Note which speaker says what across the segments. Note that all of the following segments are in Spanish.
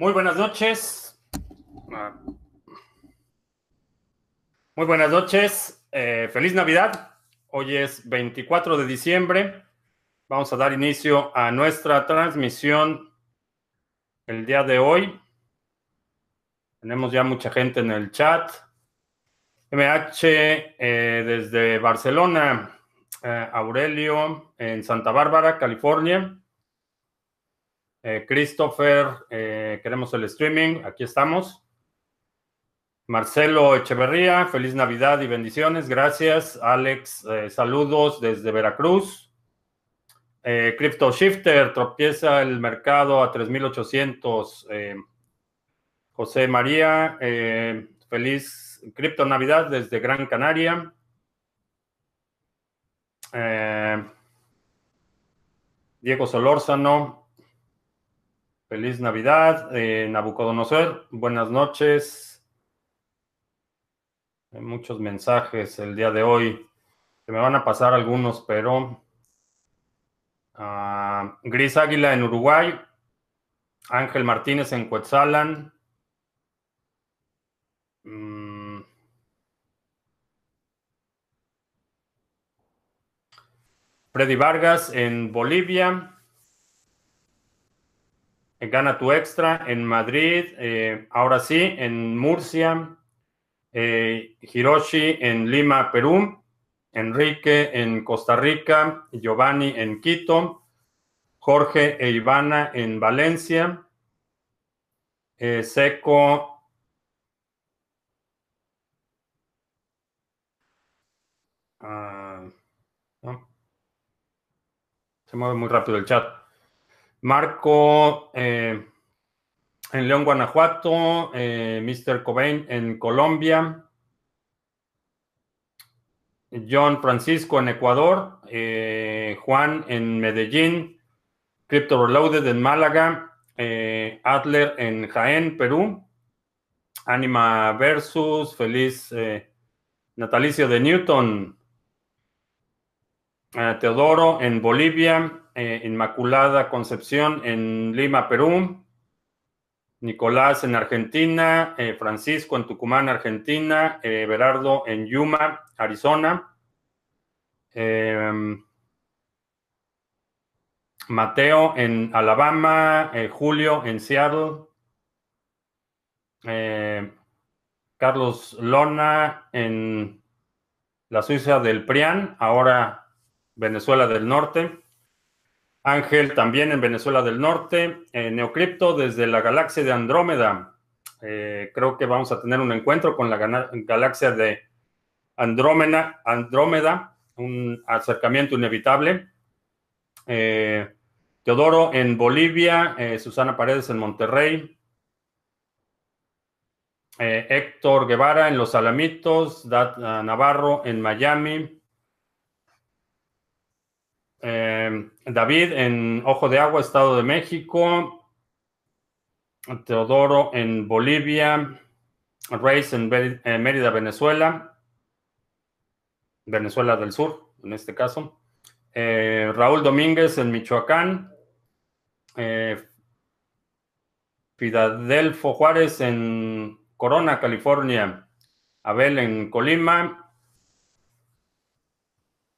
Speaker 1: Muy buenas noches. Muy buenas noches. Eh, feliz Navidad. Hoy es 24 de diciembre. Vamos a dar inicio a nuestra transmisión el día de hoy. Tenemos ya mucha gente en el chat. MH eh, desde Barcelona. Eh, Aurelio en Santa Bárbara, California. Eh, Christopher, eh, queremos el streaming, aquí estamos. Marcelo Echeverría, feliz Navidad y bendiciones, gracias. Alex, eh, saludos desde Veracruz. Crypto Shifter, tropieza el mercado a 3800. José María, feliz Crypto Navidad desde Gran Canaria. Diego Solórzano, Feliz Navidad, eh, Nabucodonosor. Buenas noches. Hay muchos mensajes el día de hoy. Se me van a pasar algunos, pero. Ah, Gris Águila en Uruguay. Ángel Martínez en Cuetzalan. Mm. Freddy Vargas en Bolivia. Gana tu extra en Madrid, eh, ahora sí, en Murcia, eh, Hiroshi en Lima, Perú, Enrique en Costa Rica, Giovanni en Quito, Jorge e Ivana en Valencia, eh, Seco. Ah, Se mueve muy rápido el chat. Marco eh, en León, Guanajuato, eh, Mr. Cobain en Colombia, John Francisco en Ecuador, eh, Juan en Medellín, Crypto Reloaded en Málaga, Adler en Jaén, Perú, Anima Versus, feliz natalicio de Newton, Teodoro en Bolivia, eh, Inmaculada Concepción en Lima, Perú. Nicolás en Argentina, eh, Francisco en Tucumán, Argentina, eh, Berardo en Yuma, Arizona, em, Mateo en Alabama, Julio en Seattle, Carlos Lona en la Suiza del Prián, ahora Venezuela del Norte. Ángel también en Venezuela del Norte. Eh, Neocripto desde la galaxia de Andrómeda. Eh, creo que vamos a tener un encuentro con la galaxia de Andrómeda, Andrómeda un acercamiento inevitable. Eh, Teodoro en Bolivia, Susana Paredes en Monterrey, Héctor Guevara en Los Alamitos, Dat Navarro en Miami, eh, David en Ojo de Agua, Estado de México. Teodoro en Bolivia. Reis en Mérida, Venezuela. Venezuela del Sur, en este caso. Eh, Raúl Domínguez en Michoacán. Eh, Filadelfo Juárez en Corona, California. Abel en Colima.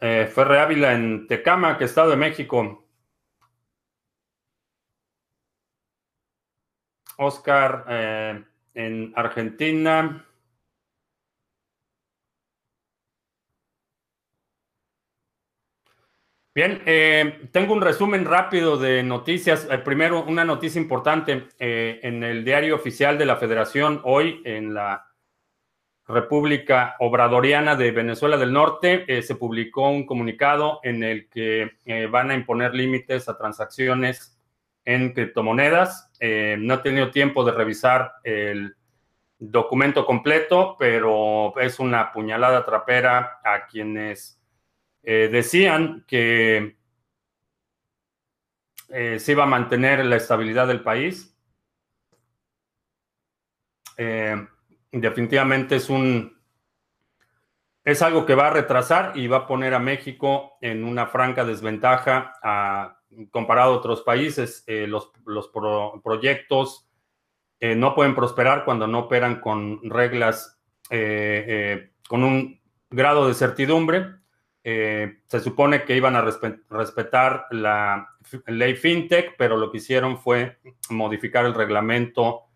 Speaker 1: Eh, Ferre Ávila en Tecama, que Estado de México. Oscar eh, en Argentina. Bien, eh, tengo un resumen rápido de noticias. primero, una noticia importante en el diario oficial de la Federación hoy, en la República Obradoriana de Venezuela del Norte, eh, se publicó un comunicado en el que eh, van a imponer límites a transacciones en criptomonedas. Eh, no he tenido tiempo de revisar el documento completo, pero es una puñalada trapera a quienes decían que se iba a mantener la estabilidad del país definitivamente es un es algo que va a retrasar y va a poner a México en una franca desventaja a, comparado a otros países. Eh, los, proyectos no pueden prosperar cuando no operan con reglas, con un grado de certidumbre. se supone que iban a respetar la ley FinTech, pero lo que hicieron fue modificar el reglamento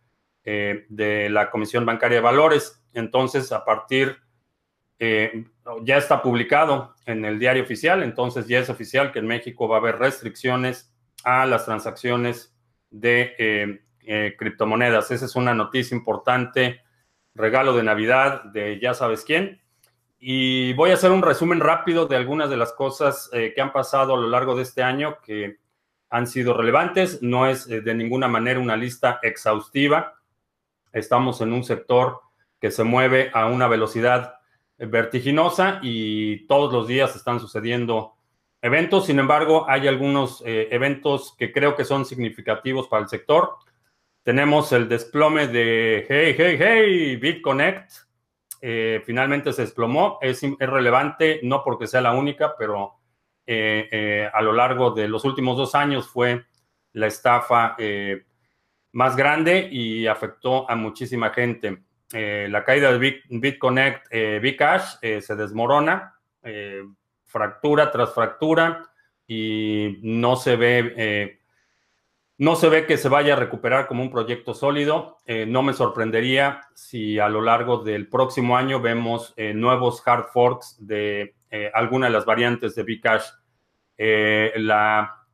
Speaker 1: de la Comisión Bancaria de Valores. Entonces, a partir eh, ya está publicado en el diario oficial, entonces ya es oficial que en México va a haber restricciones a las transacciones de eh, eh, criptomonedas. Esa es una noticia importante, regalo de Navidad de ya sabes quién. Y voy a hacer un resumen rápido de algunas de las cosas que han pasado a lo largo de este año que han sido relevantes. No es de ninguna manera una lista exhaustiva. Estamos en un sector que se mueve a una velocidad vertiginosa y todos los días están sucediendo eventos. Sin embargo, hay algunos eh, eventos que creo que son significativos para el sector. Tenemos el desplome de Hey, Hey, Hey, BitConnect. Eh, finalmente se desplomó. Es, relevante, no porque sea la única, pero eh, a lo largo de los últimos dos años fue la estafa más grande y afectó a muchísima gente. Eh, la caída de BitConnect, eh, Bcash, eh, se desmorona, eh, fractura tras fractura y no se ve, no se ve que se vaya a recuperar como un proyecto sólido. no me sorprendería si a lo largo del próximo año vemos nuevos hard forks de alguna de las variantes de Bcash. la,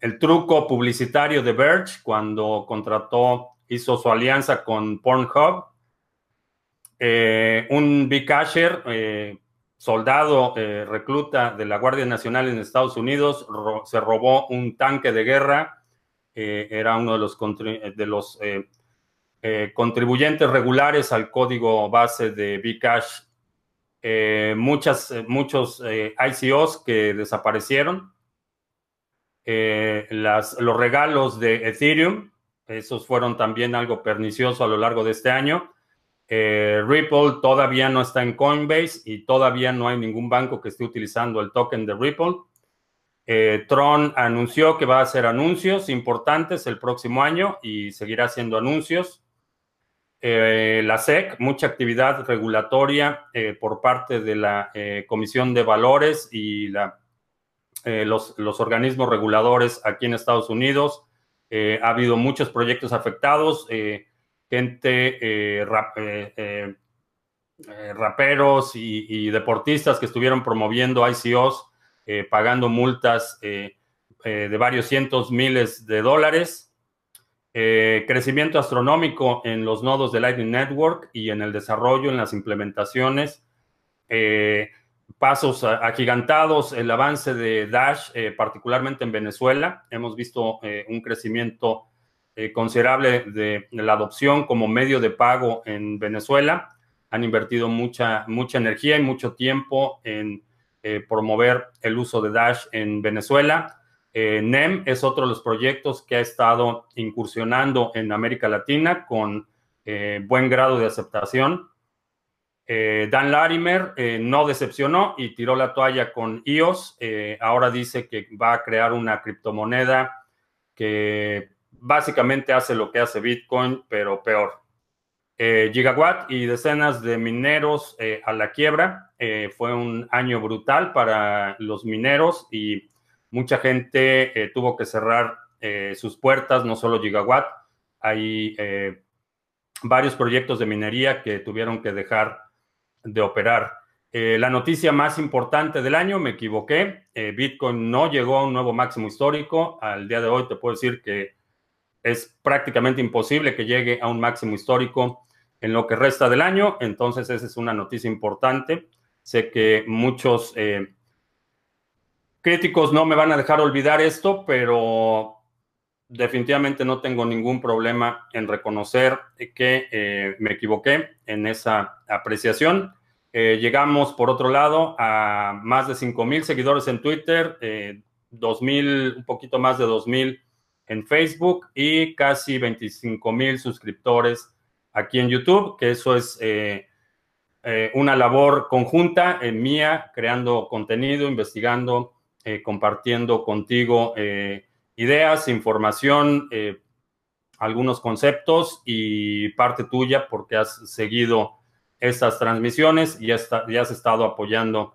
Speaker 1: el truco publicitario de Verge cuando contrató hizo su alianza con Pornhub. Eh, un Big Asher, eh, soldado eh, recluta de la Guardia Nacional en Estados Unidos, se robó un tanque de guerra. era uno de los, de los contribuyentes regulares al código base de Bcash. muchas, muchos ICOs que desaparecieron. Las, los regalos de Ethereum, esos fueron también algo pernicioso a lo largo de este año. Eh, Ripple todavía no está en Coinbase y todavía no hay ningún banco que esté utilizando el token de Ripple. Eh, Tron anunció que va a hacer anuncios importantes el próximo año y seguirá haciendo anuncios. Eh, la SEC, mucha actividad regulatoria por parte de la Comisión de Valores y la, los, los organismos reguladores aquí en Estados Unidos eh, ha habido muchos proyectos afectados, eh, gente, eh, raperos y, deportistas que estuvieron promoviendo ICOs, pagando multas de varios cientos miles de dólares. crecimiento astronómico en los nodos de Lightning Network y en el desarrollo, en las implementaciones pasos agigantados, el avance de Dash, eh, particularmente en Venezuela. Hemos visto eh, un crecimiento eh, considerable de, la adopción como medio de pago en Venezuela. Han invertido mucha, mucha energía y mucho tiempo en promover el uso de Dash en Venezuela. NEM es otro de los proyectos que ha estado incursionando en América Latina con buen grado de aceptación. Eh, Dan Larimer eh, no decepcionó y tiró la toalla con IOS. Eh, ahora dice que va a crear una criptomoneda que básicamente hace lo que hace Bitcoin, pero peor. Gigawatt y decenas de mineros a la quiebra. fue un año brutal para los mineros y mucha gente tuvo que cerrar sus puertas, no solo Gigawatt. Hay varios proyectos de minería que tuvieron que dejar de operar. Eh, la noticia más importante del año, me equivoqué, eh, Bitcoin no llegó a un nuevo máximo histórico. Al día de hoy te puedo decir que es prácticamente imposible que llegue a un máximo histórico en lo que resta del año. Entonces, esa es una noticia importante. Sé que muchos eh, críticos no me van a dejar olvidar esto, pero definitivamente no tengo ningún problema en reconocer que me equivoqué en esa apreciación. Eh, llegamos, por otro lado, a más de 5 mil seguidores en Twitter, eh, 2 un poquito más de 2 mil en Facebook y casi 25 mil suscriptores aquí en YouTube, que eso es eh, eh, una labor conjunta en mía, creando contenido, investigando, compartiendo contigo ideas, información, algunos conceptos y parte tuya porque has seguido estas transmisiones y ya, has estado apoyando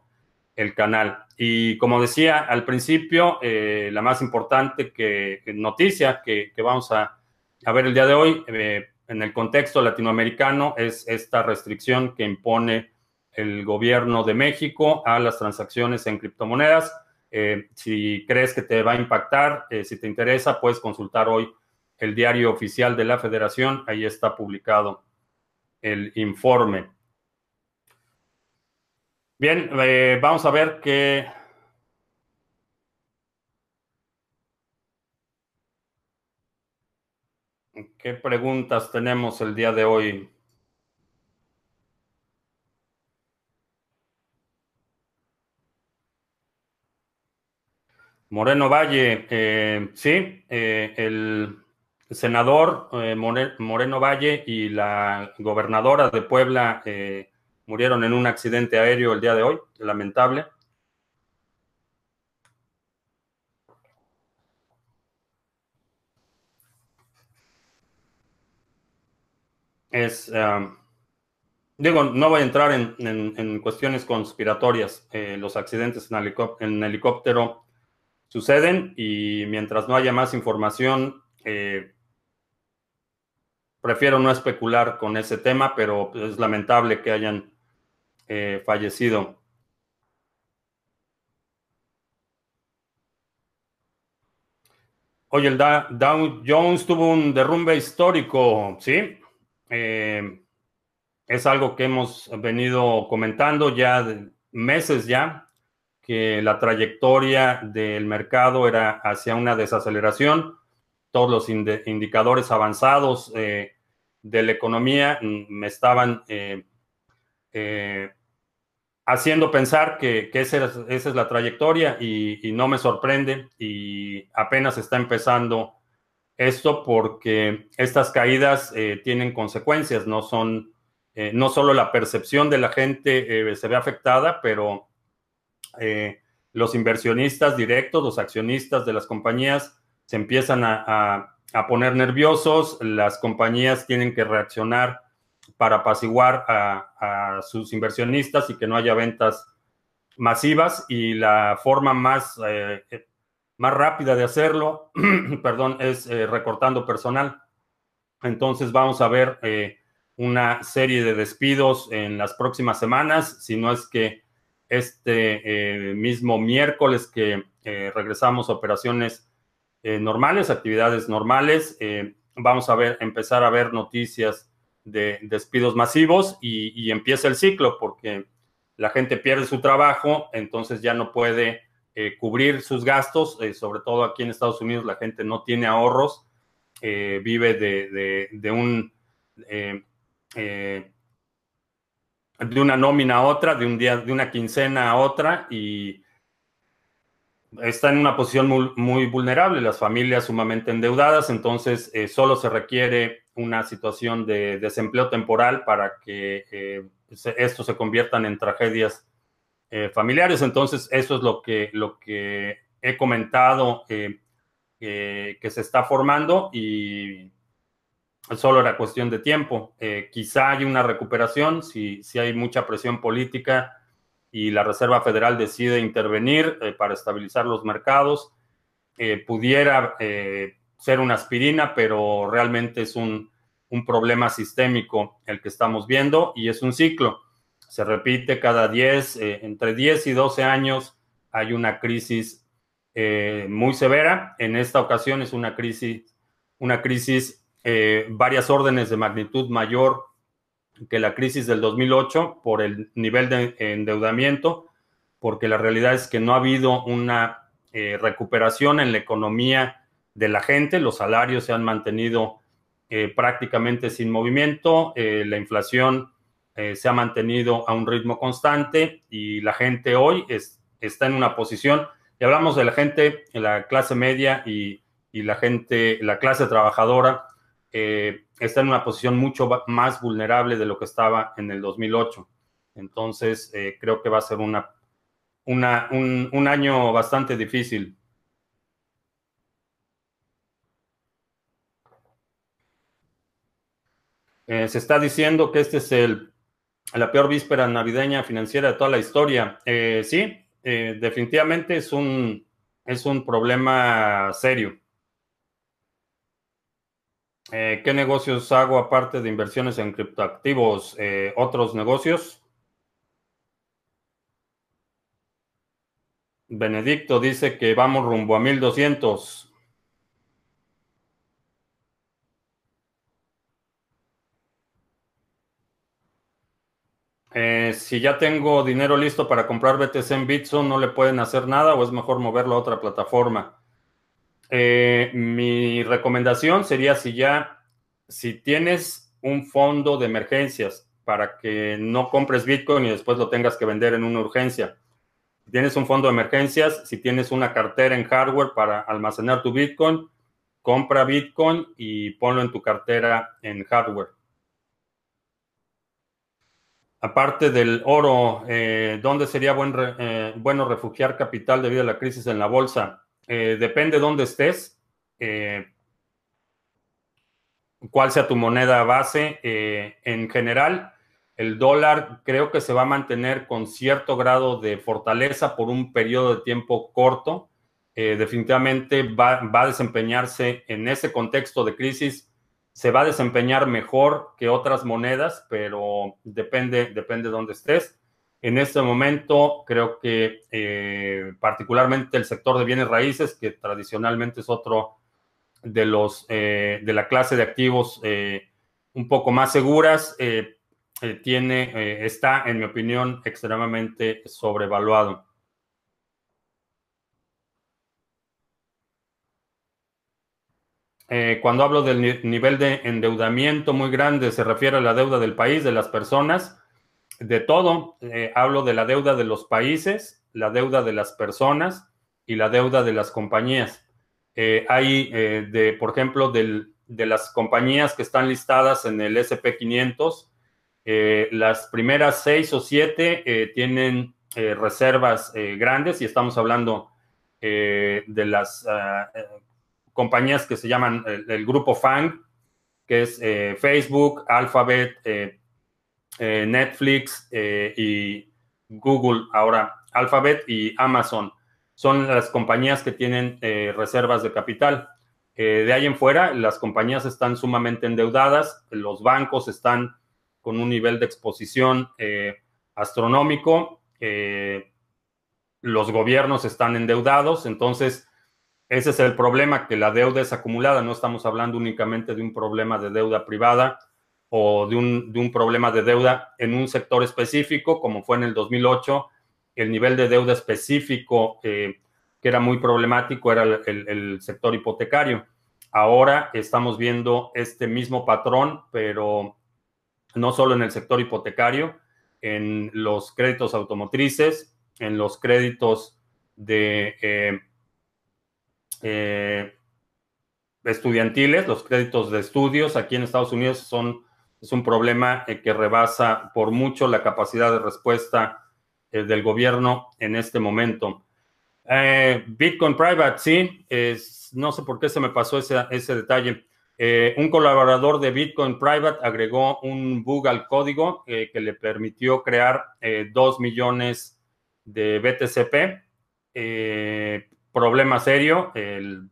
Speaker 1: el canal. Y como decía al principio, eh, la más importante que, noticia que, vamos a, ver el día de hoy eh, en el contexto latinoamericano es esta restricción que impone el gobierno de México a las transacciones en criptomonedas. Eh, si crees que te va a impactar, si te interesa, puedes consultar hoy el diario oficial de la federación. Ahí está publicado el informe. Bien, eh, vamos a ver qué... ¿Qué preguntas tenemos el día de hoy? Moreno Valle, eh, sí, eh, el senador Moreno Valle y la gobernadora de Puebla, murieron en un accidente aéreo el día de hoy, lamentable. Es, um, digo, no voy a entrar en, cuestiones conspiratorias. Eh, los accidentes en, helicóptero suceden y mientras no haya más información, eh, prefiero no especular con ese tema, pero es lamentable que hayan eh, fallecido. Oye, el Dow Jones tuvo un derrumbe histórico, ¿sí? Eh, es algo que hemos venido comentando ya meses ya, que la trayectoria del mercado era hacia una desaceleración. Todos los indicadores avanzados eh, de la economía mm, me estaban eh, haciendo pensar que, esa, es, la trayectoria y, no me sorprende y apenas está empezando esto porque estas caídas eh, tienen consecuencias, no son, eh, no solo la percepción de la gente se ve afectada, pero los inversionistas directos, los accionistas de las compañías se empiezan a poner nerviosos, las compañías tienen que reaccionar para apaciguar a, sus inversionistas y que no haya ventas masivas. Y la forma más, eh, más rápida de hacerlo, perdón, es eh, recortando personal. Entonces vamos a ver eh, una serie de despidos en las próximas semanas, si no es que este mismo miércoles que regresamos a operaciones normales, actividades normales, vamos a ver, empezar a ver noticias de despidos masivos y, empieza el ciclo porque la gente pierde su trabajo, entonces ya no puede eh, cubrir sus gastos, eh, sobre todo aquí en Estados Unidos la gente no tiene ahorros, eh, vive de, un... de una nómina a otra, de un día, de una quincena a otra, y está en una posición muy, vulnerable, las familias sumamente endeudadas, entonces solo se requiere una situación de desempleo temporal para que eh, esto se conviertan en tragedias eh, familiares. Entonces, eso es lo que, lo que he comentado eh, que se está formando y solo era cuestión de tiempo. quizá hay una recuperación si, si hay mucha presión política y la Reserva Federal decide intervenir para estabilizar los mercados. pudiera ser una aspirina, pero realmente es un, problema sistémico el que estamos viendo y es un ciclo. Se repite cada 10, eh, entre 10 y 12 años hay una crisis eh, muy severa. En esta ocasión es una crisis, una crisis eh, varias órdenes de magnitud mayor que la crisis del 2008 por el nivel de endeudamiento, porque la realidad es que no ha habido una recuperación en la economía de la gente, los salarios se han mantenido eh, prácticamente sin movimiento, eh, la inflación eh, se ha mantenido a un ritmo constante y la gente hoy está en una posición, y hablamos de la gente, la clase media y, la gente, la clase trabajadora, está en una posición mucho más vulnerable de lo que estaba en el 2008. Entonces, creo que va a ser una, un año bastante difícil Eh, se está diciendo que este es el, la peor víspera navideña financiera de toda la historia. Eh, sí, eh, definitivamente es un, es un problema serio. ¿Qué negocios hago aparte de inversiones en criptoactivos? ¿Otros negocios? Benedicto dice que vamos rumbo a 1200. Eh, si ya tengo dinero listo para comprar BTC en Bitso, ¿no le pueden hacer nada o es mejor moverlo a otra plataforma? Eh, mi recomendación sería si ya, si tienes un fondo de emergencias para que no compres Bitcoin y después lo tengas que vender en una urgencia. Si tienes un fondo de emergencias, si tienes una cartera en hardware para almacenar tu Bitcoin, compra Bitcoin y ponlo en tu cartera en hardware. Aparte del oro, eh, ¿dónde sería eh, bueno refugiar capital debido a la crisis en la bolsa? Eh, depende de dónde estés, cuál sea tu moneda base. en general, el dólar creo que se va a mantener con cierto grado de fortaleza por un periodo de tiempo corto. definitivamente va a desempeñarse en ese contexto de crisis se va a desempeñar mejor que otras monedas, pero depende, depende de dónde estés. En este momento, creo que eh, particularmente el sector de bienes raíces, que tradicionalmente es otro de los eh, de la clase de activos eh, un poco más seguras, tiene, está, en mi opinión, extremadamente sobrevaluado. Cuando hablo del nivel de endeudamiento muy grande, se refiere a la deuda del país, de las personas, de todo. Eh, hablo de la deuda de los países, la deuda de las personas y la deuda de las compañías. Eh, hay, de, por ejemplo, de las compañías que están listadas en el SP500, las primeras seis o siete tienen reservas grandes y estamos hablando de las ah, compañías que se llaman el, grupo FANG, que es eh, Facebook, Alphabet, eh, eh, Netflix y Google, ahora Alphabet y Amazon. Son las compañías que tienen reservas de capital. de ahí en fuera, las compañías están sumamente endeudadas, los bancos están con un nivel de exposición astronómico, los gobiernos están endeudados, entonces ese es el problema, que la deuda es acumulada. No estamos hablando únicamente de un problema de deuda privada o de un, problema de deuda en un sector específico, como fue en el 2008. El nivel de deuda específico eh, que era muy problemático era el, sector hipotecario. Ahora estamos viendo este mismo patrón, pero no solo en el sector hipotecario, en los créditos automotrices, en los créditos de eh, eh, estudiantiles, los créditos de estudios aquí en Estados Unidos son es un problema eh, que rebasa por mucho la capacidad de respuesta eh, del gobierno en este momento. Bitcoin Private, sí, no sé por qué se me pasó ese, ese detalle. un colaborador de Bitcoin Private agregó un bug al código que le permitió crear 2 millones de BTCP problema serio.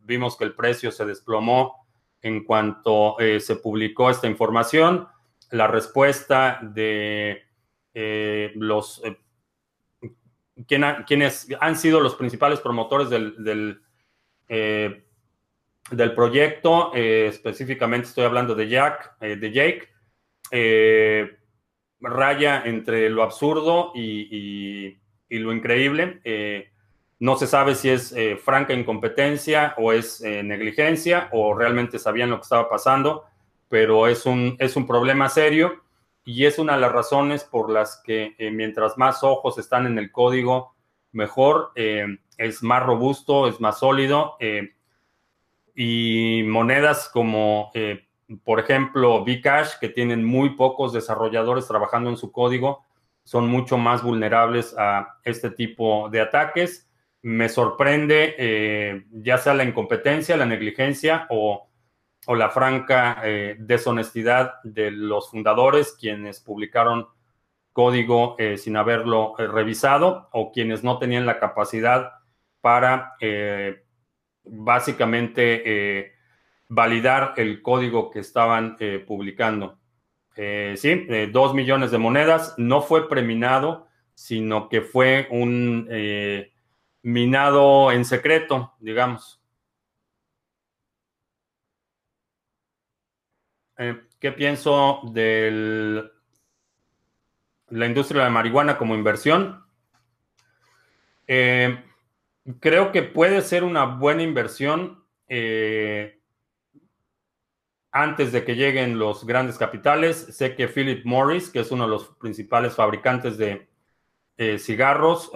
Speaker 1: vimos que el precio se desplomó en cuanto eh, se publicó esta información. La respuesta de eh, los eh, quienes han sido los principales promotores del, del, del proyecto, específicamente estoy hablando de Jack, de Jake, raya entre lo absurdo y, y lo increíble no se sabe si es eh, franca incompetencia o es eh, negligencia o realmente sabían lo que estaba pasando, pero es un, es un problema serio y es una de las razones por las que eh, mientras más ojos están en el código, mejor, es más robusto, es más sólido y monedas como, por ejemplo, Bcash, que tienen muy pocos desarrolladores trabajando en su código, son mucho más vulnerables a este tipo de ataques. Me sorprende eh, ya sea la incompetencia, la negligencia o o la franca deshonestidad de los fundadores, quienes publicaron código sin haberlo revisado o quienes no tenían la capacidad para básicamente validar el código que estaban publicando. sí, dos millones de monedas. No fue preminado, sino que fue un minado en secreto, digamos. Eh, ¿Qué pienso de la industria de la marihuana como inversión? Eh, creo que puede ser una buena inversión eh, antes de que lleguen los grandes capitales. Sé que Philip Morris, que es uno de los principales fabricantes de cigarros,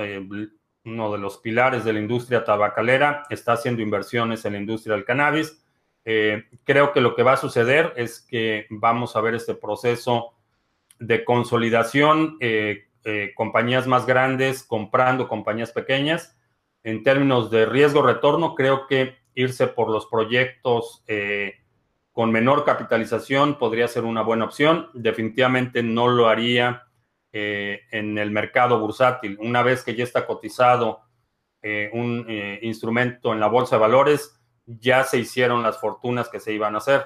Speaker 1: uno de los pilares de la industria tabacalera, está haciendo inversiones en la industria del cannabis. Eh, creo que lo que va a suceder es que vamos a ver este proceso de consolidación, eh, eh, compañías más grandes comprando compañías pequeñas. En términos de riesgo-retorno, creo que irse por los proyectos con menor capitalización podría ser una buena opción. Definitivamente no lo haría eh, en el mercado bursátil. Una vez que ya está cotizado eh, un eh, instrumento en la bolsa de valores, ya se hicieron las fortunas que se iban a hacer,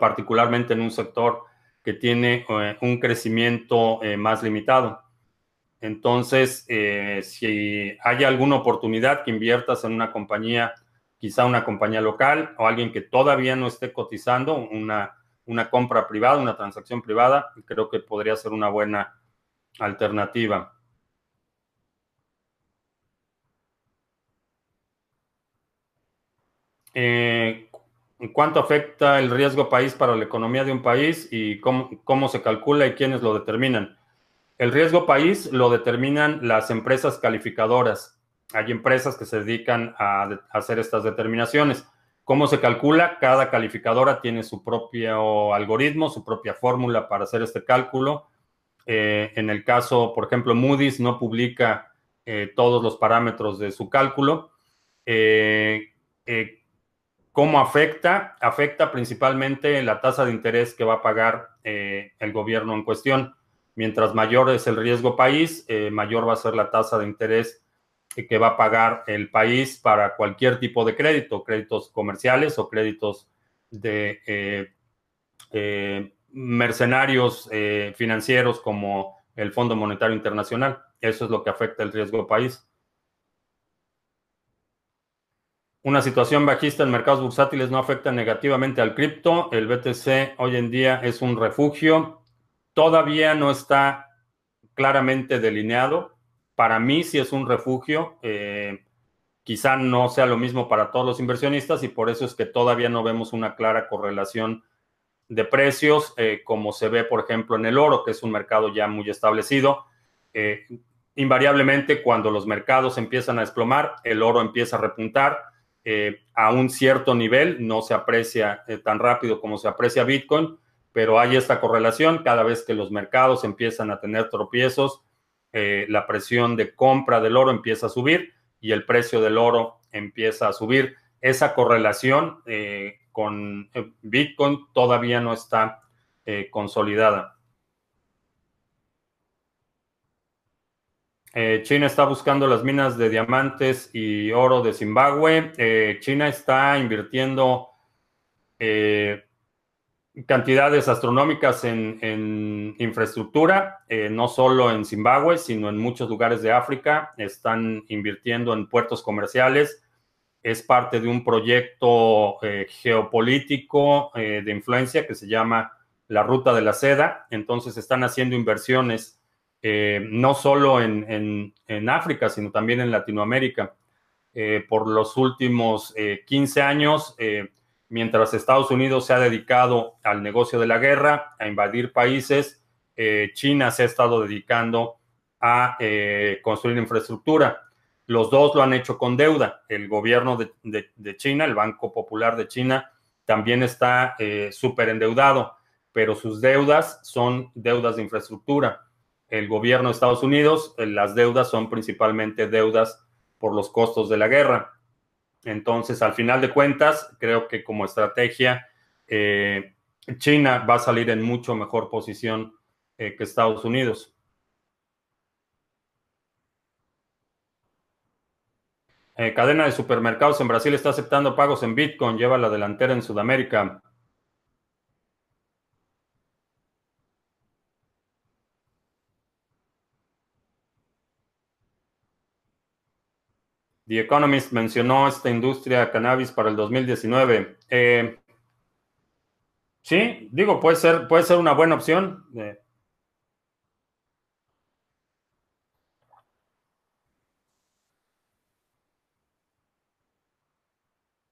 Speaker 1: particularmente en un sector que tiene un crecimiento más limitado. Entonces, si hay alguna oportunidad que inviertas en una compañía, quizá una compañía local o alguien que todavía no esté cotizando, una una compra privada, una transacción privada, creo que podría ser una buena alternativa. Eh, ¿Cuánto afecta el riesgo país para la economía de un país y cómo, se calcula y quiénes lo determinan? El riesgo país lo determinan las empresas calificadoras. Hay empresas que se dedican a hacer estas determinaciones. ¿Cómo se calcula? Cada calificadora tiene su propio algoritmo, su propia fórmula para hacer este cálculo. Eh, en el caso, por ejemplo, Moody's no publica eh, todos los parámetros de su cálculo. Eh, ¿Cómo afecta? Afecta principalmente la tasa de interés que va a pagar el gobierno en cuestión. Mientras mayor es el riesgo país, mayor va a ser la tasa de interés que va a pagar el país para cualquier tipo de crédito, créditos comerciales o créditos de eh, eh, mercenarios eh, financieros como el Fondo Monetario Internacional. Eso es lo que afecta el riesgo país. Una situación bajista en mercados bursátiles no afecta negativamente al cripto. El BTC hoy en día es un refugio. Todavía no está claramente delineado para mí sí es un refugio. Eh, quizá no sea lo mismo para todos los inversionistas y por eso es que todavía no vemos una clara correlación de precios eh, como se ve, por ejemplo, en el oro, que es un mercado ya muy establecido. Eh, invariablemente, cuando los mercados empiezan a desplomar, el oro empieza a repuntar a un cierto nivel, no se aprecia tan rápido como se aprecia Bitcoin, pero hay esta correlación cada vez que los mercados empiezan a tener tropiezos eh, la presión de compra del oro empieza a subir y el precio del oro empieza a subir. Esa correlación eh, con eh, Bitcoin todavía no está consolidada. China está buscando las minas de diamantes y oro de Zimbabue. China está invirtiendo cantidades astronómicas en, infraestructura, eh, no solo en Zimbabue, sino en muchos lugares de África. Están invirtiendo en puertos comerciales. Es parte de un proyecto eh, geopolítico eh, de influencia que se llama la Ruta de la Seda. Entonces están haciendo inversiones no solo en, en, África, sino también en Latinoamérica. por los últimos 15 años, mientras Estados Unidos se ha dedicado al negocio de la guerra, a invadir países, eh, China se ha estado dedicando a eh, construir infraestructura. Los dos lo han hecho con deuda. El gobierno de, China, el Banco Popular de China, también está eh, súper endeudado, pero sus deudas son deudas de infraestructura. El gobierno de Estados Unidos, las deudas son principalmente deudas por los costos de la guerra. Entonces, al final de cuentas, creo que como estrategia, eh, China va a salir en mucho mejor posición que Estados Unidos. cadena de supermercados en Brasil está aceptando pagos en Bitcoin, lleva la delantera en Sudamérica. The Economist mencionó esta industria cannabis para el 2019. Eh, sí, digo, puede ser, puede ser una buena opción. Eh.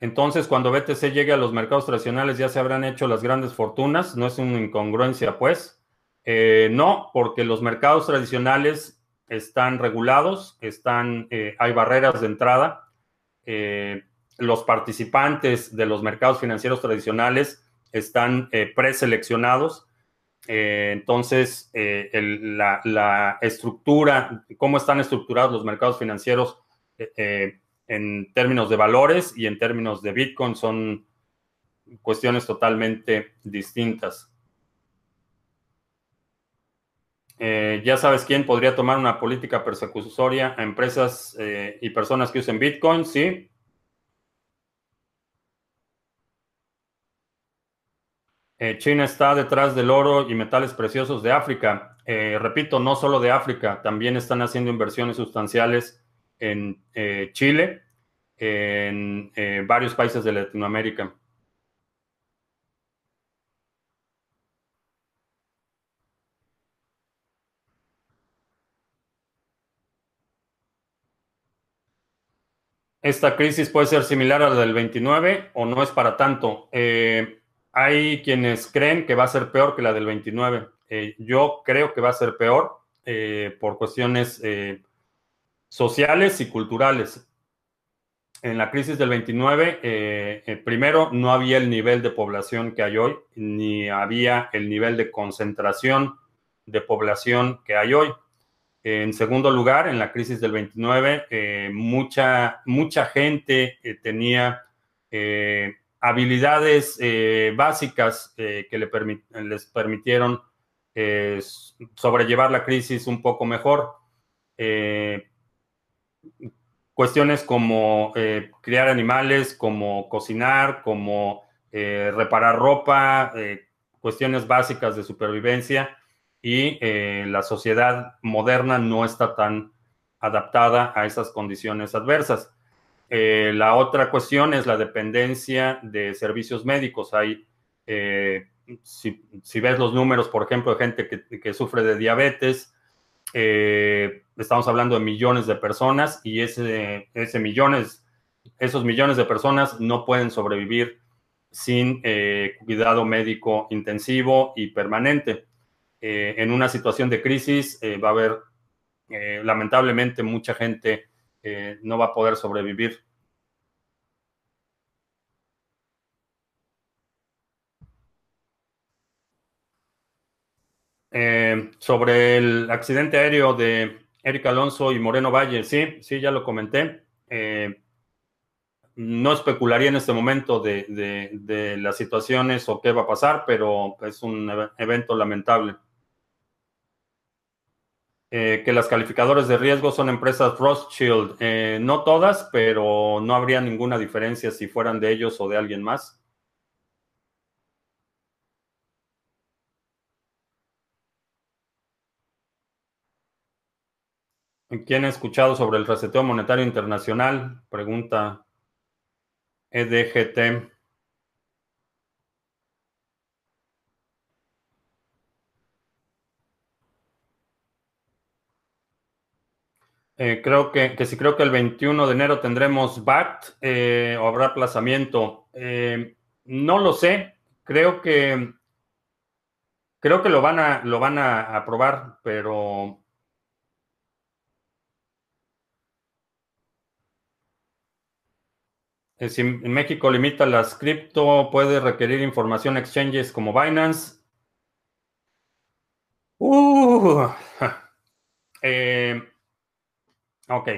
Speaker 1: entonces, cuando BTC llegue a los mercados tradicionales, ya se habrán hecho las grandes fortunas. No es una incongruencia, pues. Eh, no, porque los mercados tradicionales están regulados, están, eh, hay barreras de entrada. Eh, los participantes de los mercados financieros tradicionales están eh, preseleccionados. entonces, la, la, estructura, cómo están estructurados los mercados financieros en términos de valores y en términos de Bitcoin son cuestiones totalmente distintas. Eh, ya sabes quién podría tomar una política persecutoria a empresas eh, y personas que usen Bitcoin, sí. Eh, China está detrás del oro y metales preciosos de África. repito, no solo de África, también están haciendo inversiones sustanciales en Chile, en varios países de Latinoamérica. Esta crisis puede ser similar a la del 29 o no es para tanto. Eh, hay quienes creen que va a ser peor que la del 29. Eh, yo creo que va a ser peor eh, por cuestiones sociales y culturales. En la crisis del 29, primero, no había el nivel de población que hay hoy, ni había el nivel de concentración de población que hay hoy. En segundo lugar, en la crisis del 29, eh, mucha, mucha gente eh, tenía eh, habilidades básicas que le les permitieron sobrellevar la crisis un poco mejor. cuestiones como criar animales, como cocinar, como reparar ropa, cuestiones básicas de supervivencia y eh, la sociedad moderna no está tan adaptada a esas condiciones adversas. Eh, la otra cuestión es la dependencia de servicios médicos. Hay, eh, si, ves los números, por ejemplo, de gente que, sufre de diabetes, estamos hablando de millones de personas y ese, ese millones, esos millones de personas no pueden sobrevivir sin cuidado médico intensivo y permanente. Eh, en una situación de crisis eh, va a haber, eh, lamentablemente, mucha gente no va a poder sobrevivir. sobre el accidente aéreo de Eric Alonso y Moreno Valle, sí, sí, ya lo comenté. no especularía en este momento de, de, las situaciones o qué va a pasar, pero es un evento lamentable. Eh, que las calificadoras de riesgo son empresas Rothschild. Eh, no todas, pero no habría ninguna diferencia si fueran de ellos o de alguien más. ¿Quién ha escuchado sobre el reseteo monetario internacional? Pregunta EDGT. Eh, creo que, que sí, creo que el 21 de enero tendremos BAT eh, o habrá aplazamiento. Eh, no lo sé. Creo que creo que lo van a lo van a aprobar, pero si México limita las cripto, puede requerir información exchanges como Binance. Uh, Ok,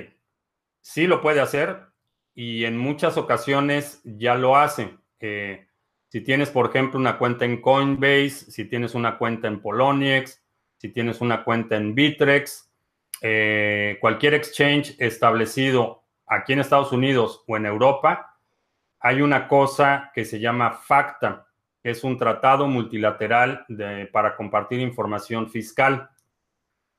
Speaker 1: sí lo puede hacer. y en muchas ocasiones ya lo hace. Eh, si tienes, por ejemplo, una cuenta en Coinbase, si tienes una cuenta en Poloniex, si tienes una cuenta en Bitrex, eh, cualquier exchange establecido aquí en Estados Unidos o en Europa, hay una cosa que se llama FACTA, que es un tratado multilateral para compartir información fiscal.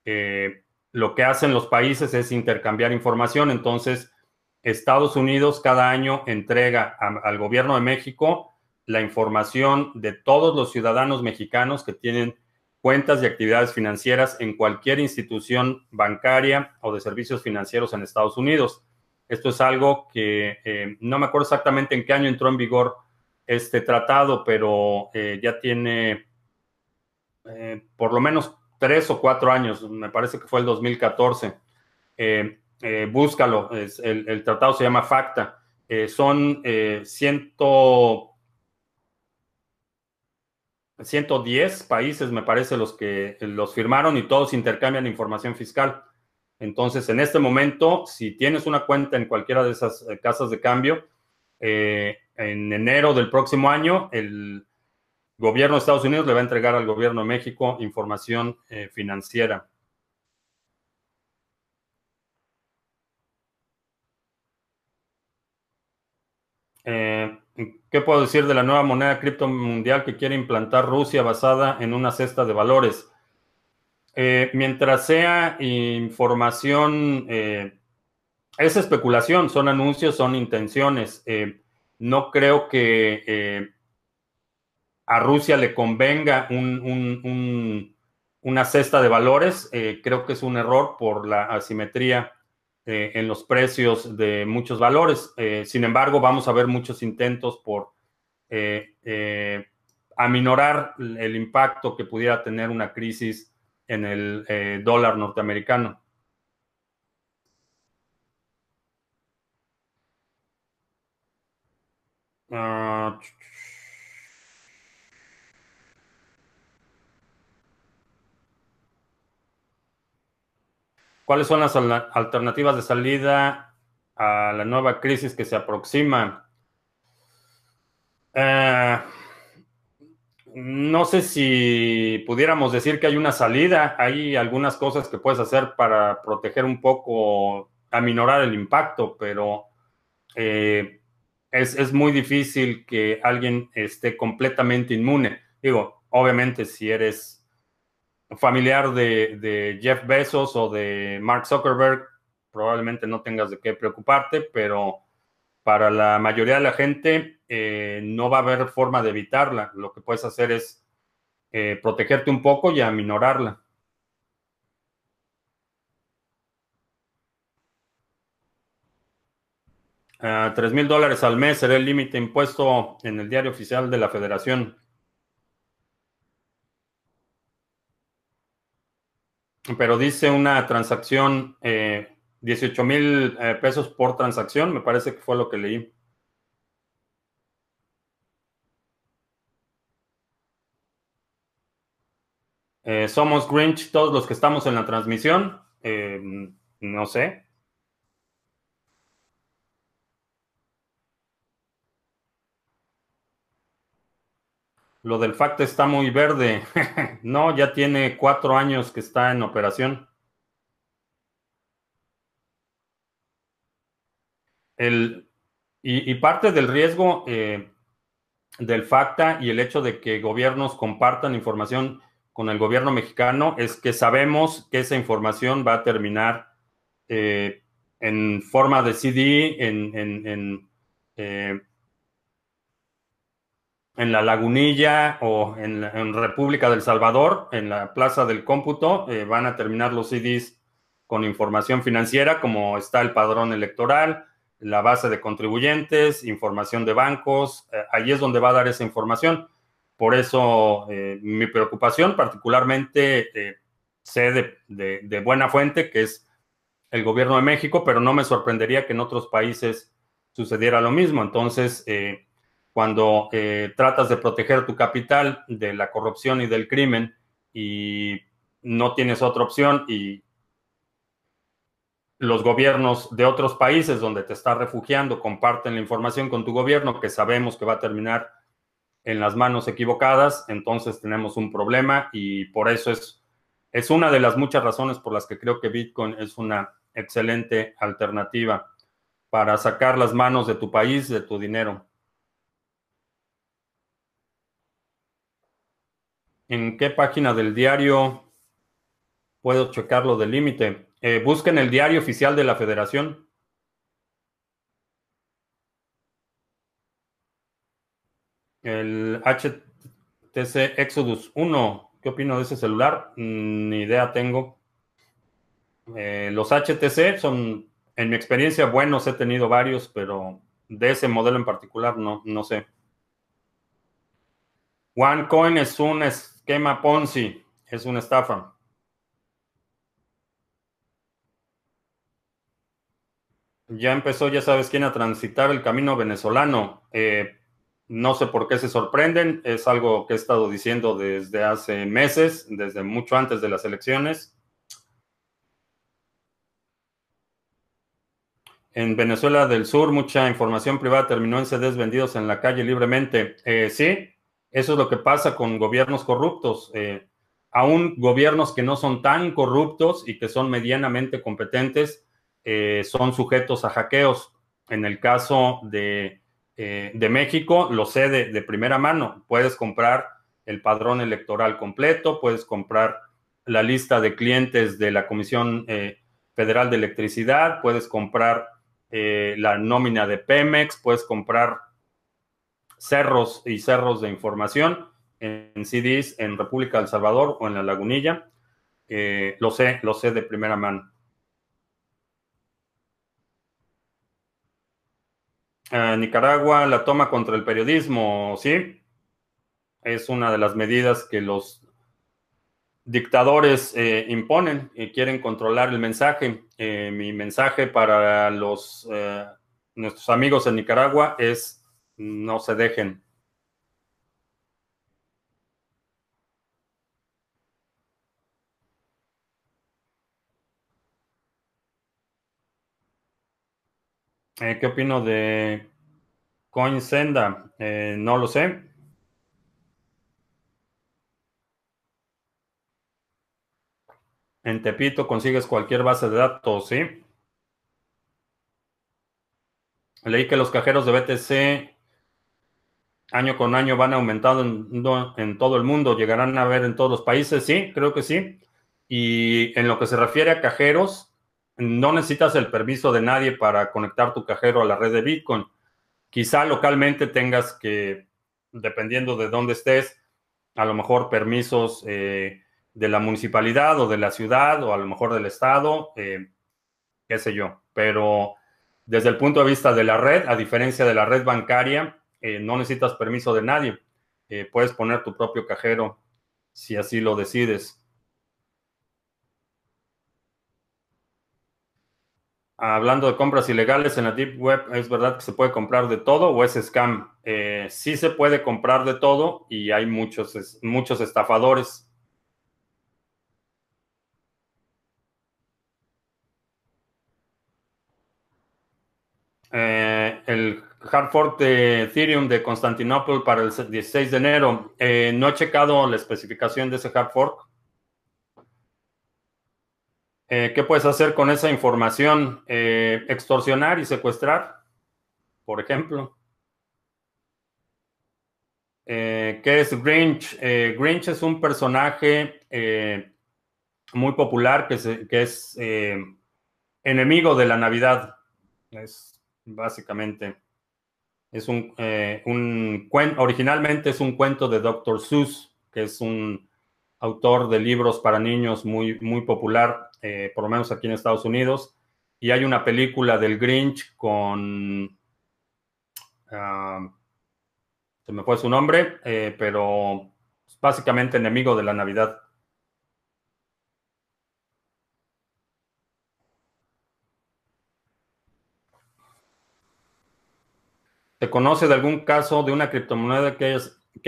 Speaker 1: Eh, lo que hacen los países es intercambiar información, entonces Estados Unidos cada año entrega al gobierno de México la información de todos los ciudadanos mexicanos que tienen cuentas y actividades financieras en cualquier institución bancaria o de servicios financieros en Estados Unidos. Esto es algo que eh, no me acuerdo exactamente en qué año entró en vigor este tratado, pero eh, ya tiene eh, por lo menos tres o cuatro años, me parece que fue el 2014. Eh, búscalo, es, el, tratado se llama FACTA. Eh, son eh, 110 países, me parece, los que los firmaron y todos intercambian información fiscal. Entonces, en este momento, si tienes una cuenta en cualquiera de esas eh, casas de cambio, en enero del próximo año, el gobierno de Estados Unidos le va a entregar al gobierno de México información financiera. Eh, ¿Qué puedo decir de la nueva moneda cripto mundial que quiere implantar Rusia basada en una cesta de valores? Eh, mientras sea información, eh, es especulación, son anuncios, son intenciones. no creo que a Rusia le convenga una cesta de valores. creo que es un error por la asimetría eh, en los precios de muchos valores. Eh, sin embargo, vamos a ver muchos intentos por eh, aminorar el impacto que pudiera tener una crisis en el dólar norteamericano. Ah, ¿Cuáles son las alternativas de salida a la nueva crisis que se aproxima? Eh, no sé si pudiéramos decir que hay una salida. Hay algunas cosas que puedes hacer para proteger un poco, aminorar el impacto, pero eh, es, es, muy difícil que alguien esté completamente inmune. Digo, obviamente si eres familiar de, Jeff Bezos o de Mark Zuckerberg, probablemente no tengas de qué preocuparte, pero para la mayoría de la gente eh, no va a haber forma de evitarla. Lo que puedes hacer es eh, protegerte un poco y aminorarla. Tres mil dólares al mes será el límite impuesto en el diario oficial de la federación. Pero dice una transacción, 18 eh, mil eh, pesos por transacción, me parece que fue lo que leí. Eh, somos Grinch todos los que estamos en la transmisión. no sé. Lo del FACT está muy verde. no, ya tiene cuatro años que está en operación. El, y, parte del riesgo eh, del FACTA y el hecho de que gobiernos compartan información con el gobierno mexicano es que sabemos que esa información va a terminar eh, en forma de CD, en, eh, en la Lagunilla o en, República del Salvador, en la Plaza del Cómputo, eh, van a terminar los CDs con información financiera, como está el padrón electoral, la base de contribuyentes, información de bancos, eh, ahí es donde va a dar esa información. Por eso eh, mi preocupación, particularmente, sé de, de, buena fuente, que es el gobierno de México, pero no me sorprendería que en otros países sucediera lo mismo. Entonces, cuando eh, tratas de proteger tu capital de la corrupción y del crimen y no tienes otra opción y los gobiernos de otros países donde te estás refugiando comparten la información con tu gobierno que sabemos que va a terminar en las manos equivocadas, entonces tenemos un problema y por eso es, es una de las muchas razones por las que creo que Bitcoin es una excelente alternativa para sacar las manos de tu país, de tu dinero. ¿En qué página del diario puedo checar lo del límite? Eh, busquen el diario oficial de la federación. El HTC Exodus 1, ¿qué opino de ese celular? Mm, ni idea tengo. Eh, los HTC son, en mi experiencia, buenos, he tenido varios, pero de ese modelo en particular no, no sé. OneCoin es un esquema Ponzi, es una estafa. Ya empezó, ya sabes quién, a transitar el camino venezolano. Eh, no sé por qué se sorprenden, es algo que he estado diciendo desde hace meses, desde mucho antes de las elecciones. En Venezuela del Sur, mucha información privada terminó en CDs vendidos en la calle libremente. Eh, sí, eso es lo que pasa con gobiernos corruptos. Eh, aún gobiernos que no son tan corruptos y que son medianamente competentes eh, son sujetos a hackeos. En el caso de eh, de México, lo sé de, primera mano. Puedes comprar el padrón electoral completo, puedes comprar la lista de clientes de la Comisión Federal de Electricidad, puedes comprar la nómina de Pemex, puedes comprar cerros y cerros de información en CDs en República del Salvador o en la Lagunilla. lo sé, lo sé de primera mano. Nicaragua la toma contra el periodismo, ¿sí? Es una de las medidas que los dictadores eh, imponen y quieren controlar el mensaje. Eh, mi mensaje para los eh, nuestros amigos en Nicaragua es no se dejen. Eh, ¿qué opino de CoinSenda? Eh, no lo sé. En Tepito consigues cualquier base de datos, ¿sí? Leí que los cajeros de BTC año con año van aumentando en, todo el mundo, llegarán a ver en todos los países, sí, creo que sí. Y en lo que se refiere a cajeros, no necesitas el permiso de nadie para conectar tu cajero a la red de Bitcoin. Quizá localmente tengas que, dependiendo de dónde estés, a lo mejor permisos eh, de la municipalidad o de la ciudad o a lo mejor del estado, eh, qué sé yo. Pero desde el punto de vista de la red, a diferencia de la red bancaria, eh, no necesitas permiso de nadie. puedes poner tu propio cajero si así lo decides. hablando de compras ilegales en la Deep Web, ¿es verdad que se puede comprar de todo o es scam? Eh, sí se puede comprar de todo y hay muchos, muchos estafadores. Eh, el hard fork de Ethereum de Constantinopla para el 16 de enero. Eh, no he checado la especificación de ese hard fork. Eh, ¿Qué puedes hacer con esa información? Eh, extorsionar y secuestrar, por ejemplo. ¿Qué es Grinch? Grinch es un personaje muy popular que es enemigo de la Navidad. Es básicamente. Es un, un originalmente es un cuento de Dr. Seuss, que es un autor de libros para niños muy, muy popular, eh, por lo menos aquí en Estados Unidos. Y hay una película del Grinch con... Ah, se me fue su nombre, eh, pero básicamente enemigo de la Navidad. ¿Se conoce de algún caso de una criptomoneda que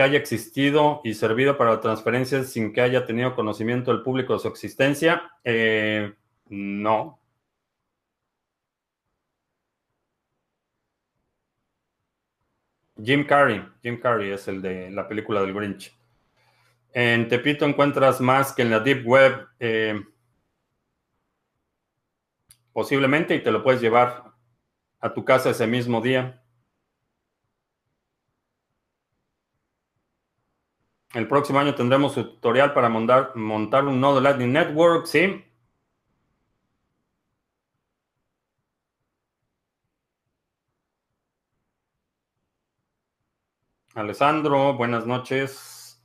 Speaker 1: haya, existido y servido para transferencias sin que haya tenido conocimiento del público de su existencia? Eh, no. Jim Carrey, Jim Carrey es el de la película del Grinch. En Tepito encuentras más que en la Deep Web. Eh, posiblemente y te lo puedes llevar a tu casa ese mismo día. El próximo año tendremos tutorial para montar, un nodo Lightning Network, ¿sí? Alessandro, buenas noches.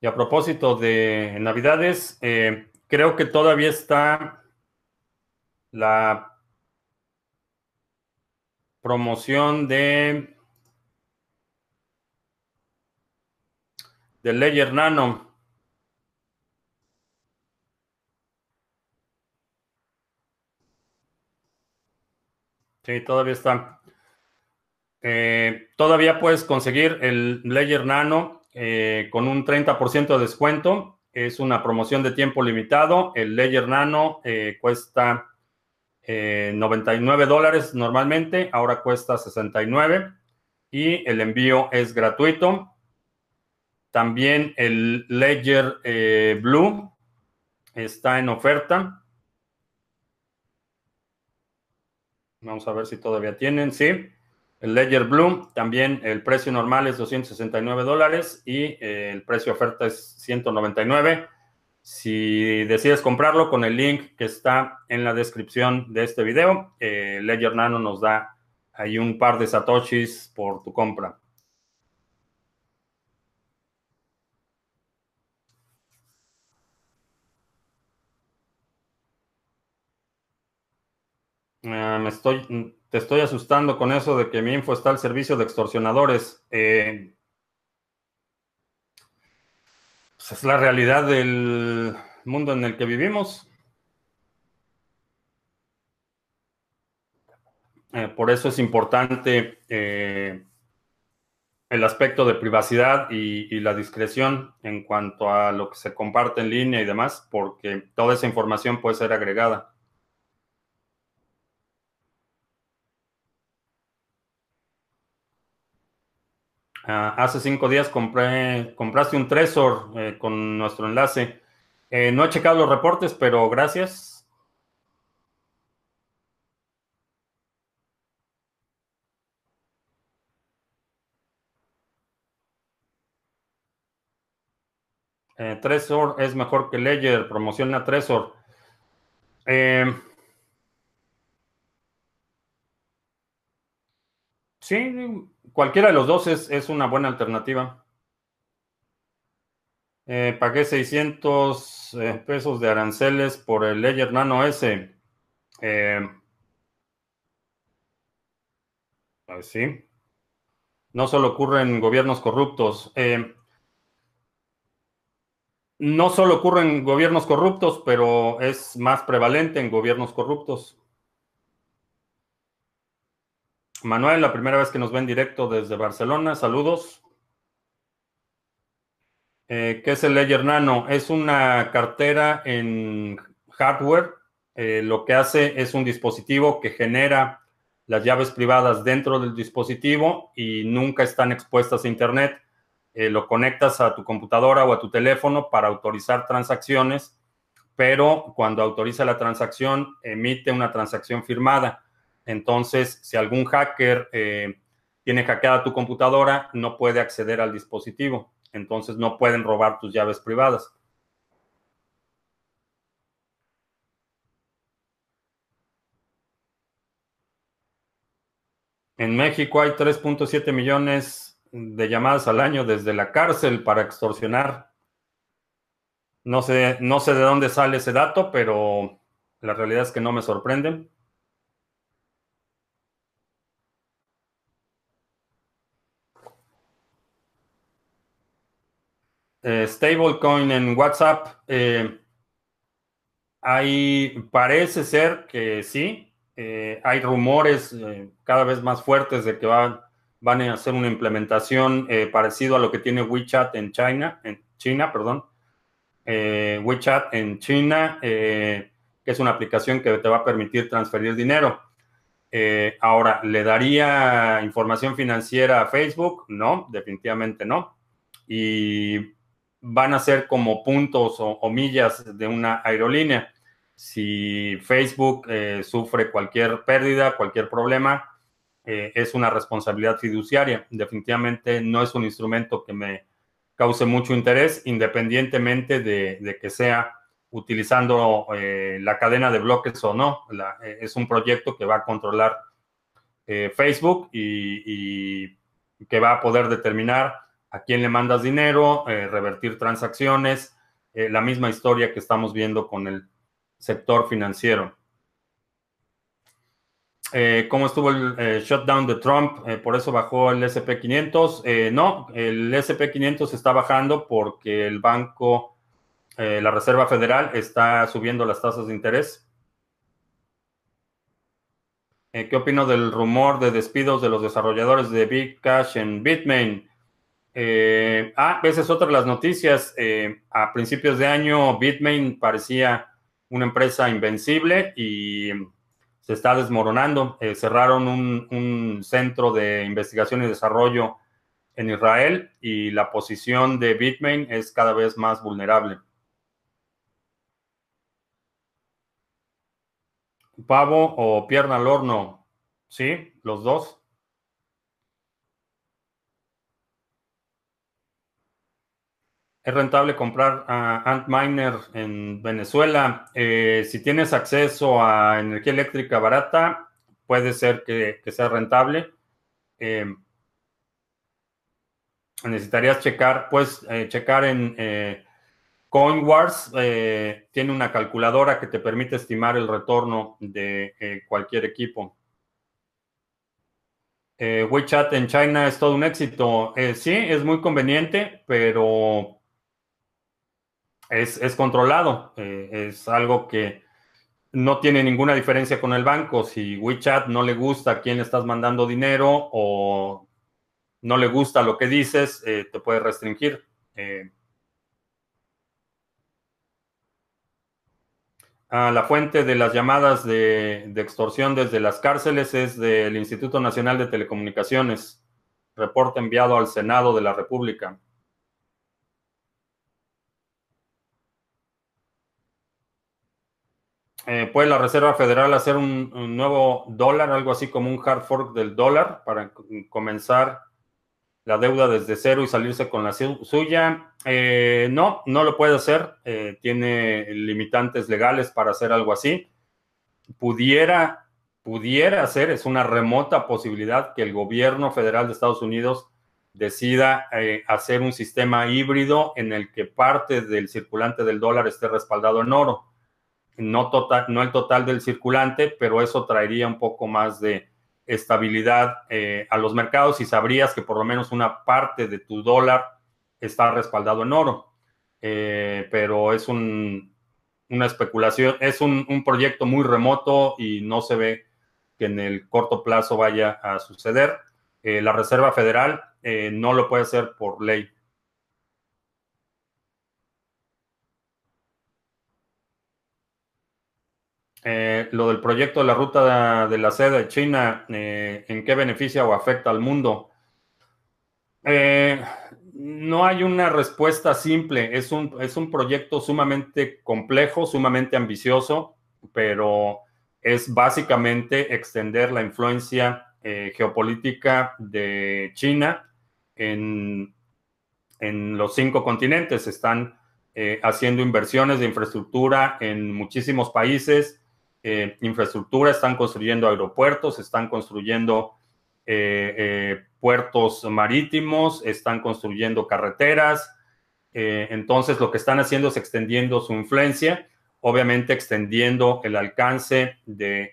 Speaker 1: Y a propósito de Navidades, eh, creo que todavía está la promoción de de Ledger Nano. Sí, todavía está. Eh, todavía puedes conseguir el Ledger Nano eh, con un 30% de descuento. Es una promoción de tiempo limitado. El Ledger Nano eh, cuesta 99 dólares normalmente, ahora cuesta 69 y el envío es gratuito. También el Ledger Blue está en oferta. Vamos a ver si todavía tienen. Sí. El Ledger Blue, también el precio normal es 269 dólares y eh, el precio oferta es 199. Si decides comprarlo con el link que está en la descripción de este video, eh, Ledger Nano nos da ahí un par de satoshis por tu compra. Ah, me estoy, te estoy asustando con eso de que mi info está al servicio de extorsionadores. Eh, pues, es la realidad del mundo en el que vivimos. Eh, por eso es importante eh, el aspecto de privacidad y, la discreción en cuanto a lo que se comparte en línea y demás, porque toda esa información puede ser agregada. Ah, hace cinco días compré, compraste un Tresor eh, con nuestro enlace. Eh, no he checado los reportes, pero gracias. Eh, es mejor que Ledger, promociona Tresor. sí, Cualquiera de los dos es, una buena alternativa. Eh, pagué 600 eh, pesos de aranceles por el Ledger Nano S. Eh, sí. No solo ocurre en gobiernos corruptos. no solo ocurre en gobiernos corruptos, pero es más prevalente en gobiernos corruptos. Manuel, la primera vez que nos ven directo desde Barcelona, saludos. Eh, ¿Qué es el Ledger Nano? Es una cartera en hardware. Eh, lo que hace es un dispositivo que genera las llaves privadas dentro del dispositivo y nunca están expuestas a Internet. Eh, lo conectas a tu computadora o a tu teléfono para autorizar transacciones, pero cuando autoriza la transacción, emite una transacción firmada entonces, si algún hacker eh, tiene hackeada tu computadora, no puede acceder al dispositivo. Entonces, no pueden robar tus llaves privadas. En México hay 3.7 millones de llamadas al año desde la cárcel para extorsionar. No sé, no sé de dónde sale ese dato, pero la realidad es que no me sorprende. Eh, stablecoin en WhatsApp, eh, parece ser que sí, eh, hay rumores cada vez más fuertes de que van, a hacer una implementación parecido a lo que tiene WeChat en China, en China, perdón. WeChat en China que es una aplicación que te va a permitir transferir dinero. Ahora, ¿le daría información financiera a Facebook? No, definitivamente no. Y van a ser como puntos o, millas de una aerolínea. Si Facebook eh, sufre cualquier pérdida, cualquier problema, eh, es una responsabilidad fiduciaria. Definitivamente no es un instrumento que me cause mucho interés, independientemente de que sea utilizando eh, la cadena de bloques o no. Es un proyecto que va a controlar Facebook y, que va a poder determinar a quién le mandas dinero, revertir transacciones, la misma historia que estamos viendo con el sector financiero. ¿Cómo estuvo el shutdown de Trump? por eso bajó el SP500. no, el SP500 está bajando porque el banco eh, la Reserva Federal está subiendo las tasas de interés. Eh, ¿Qué opino del rumor de despidos de los desarrolladores de Big Cash en Bitmain? Eh, ah, esa es otra las noticias. a principios de año, Bitmain parecía una empresa invencible y se está desmoronando. cerraron un centro de investigación y desarrollo en Israel y la posición de Bitmain es cada vez más vulnerable. pavo o pierna al horno. Sí, los dos. Es rentable comprar a Antminer en Venezuela. Eh, si tienes acceso a energía eléctrica barata, puede ser que, sea rentable. Eh, necesitarías checar, pues, checar en CoinWars eh, tiene una calculadora que te permite estimar el retorno de eh, cualquier equipo. Eh, WeChat en China es todo un éxito. sí, es muy conveniente, pero es, es controlado. es algo que no tiene ninguna diferencia con el banco. Si WeChat no le gusta a quién le estás mandando dinero o no le gusta lo que dices, te puede restringir. la fuente de las llamadas de, extorsión desde las cárceles es del Instituto Nacional de Telecomunicaciones, reporte enviado al Senado de la República. Eh, ¿Puede la Reserva Federal hacer un, nuevo dólar, algo así como un hard fork del dólar, para comenzar la deuda desde cero y salirse con la suya. Eh, no, no lo puede hacer. Eh, tiene limitantes legales para hacer algo así. Pudiera, pudiera hacer, es una remota posibilidad que el gobierno federal de Estados Unidos decida eh, hacer un sistema híbrido en el que parte del circulante del dólar esté respaldado en oro. No, total, no el total del circulante, pero eso traería un poco más de, estabilidad eh, a los mercados y sabrías que por lo menos una parte de tu dólar está respaldado en oro. Eh, pero es un, una especulación, es un, proyecto muy remoto y no se ve que en el corto plazo vaya a suceder. Eh, la Reserva Federal no lo puede hacer por ley. Eh, lo del proyecto de la ruta de, la seda de China, eh, ¿en qué beneficia o afecta al mundo? Eh, no hay una respuesta simple. Es un, es un proyecto sumamente complejo, sumamente ambicioso, pero es básicamente extender la influencia geopolítica de China en, en los cinco continentes. Están haciendo inversiones de infraestructura en muchísimos países eh, infraestructura, están construyendo aeropuertos, están construyendo eh, eh, puertos marítimos, están construyendo carreteras. entonces, lo que están haciendo es extendiendo su influencia, obviamente extendiendo el alcance de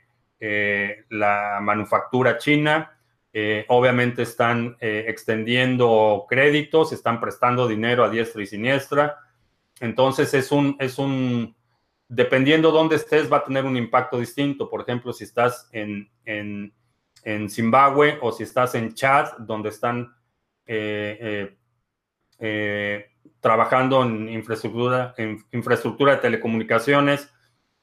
Speaker 1: la manufactura china. obviamente están extendiendo créditos, están prestando dinero a diestra y siniestra. Entonces, es un, es un dependiendo dónde estés, va a tener un impacto distinto. Por ejemplo, si estás en, en, Zimbabue o si estás en Chad, donde están eh, eh, eh, trabajando en infraestructura, en infraestructura de telecomunicaciones,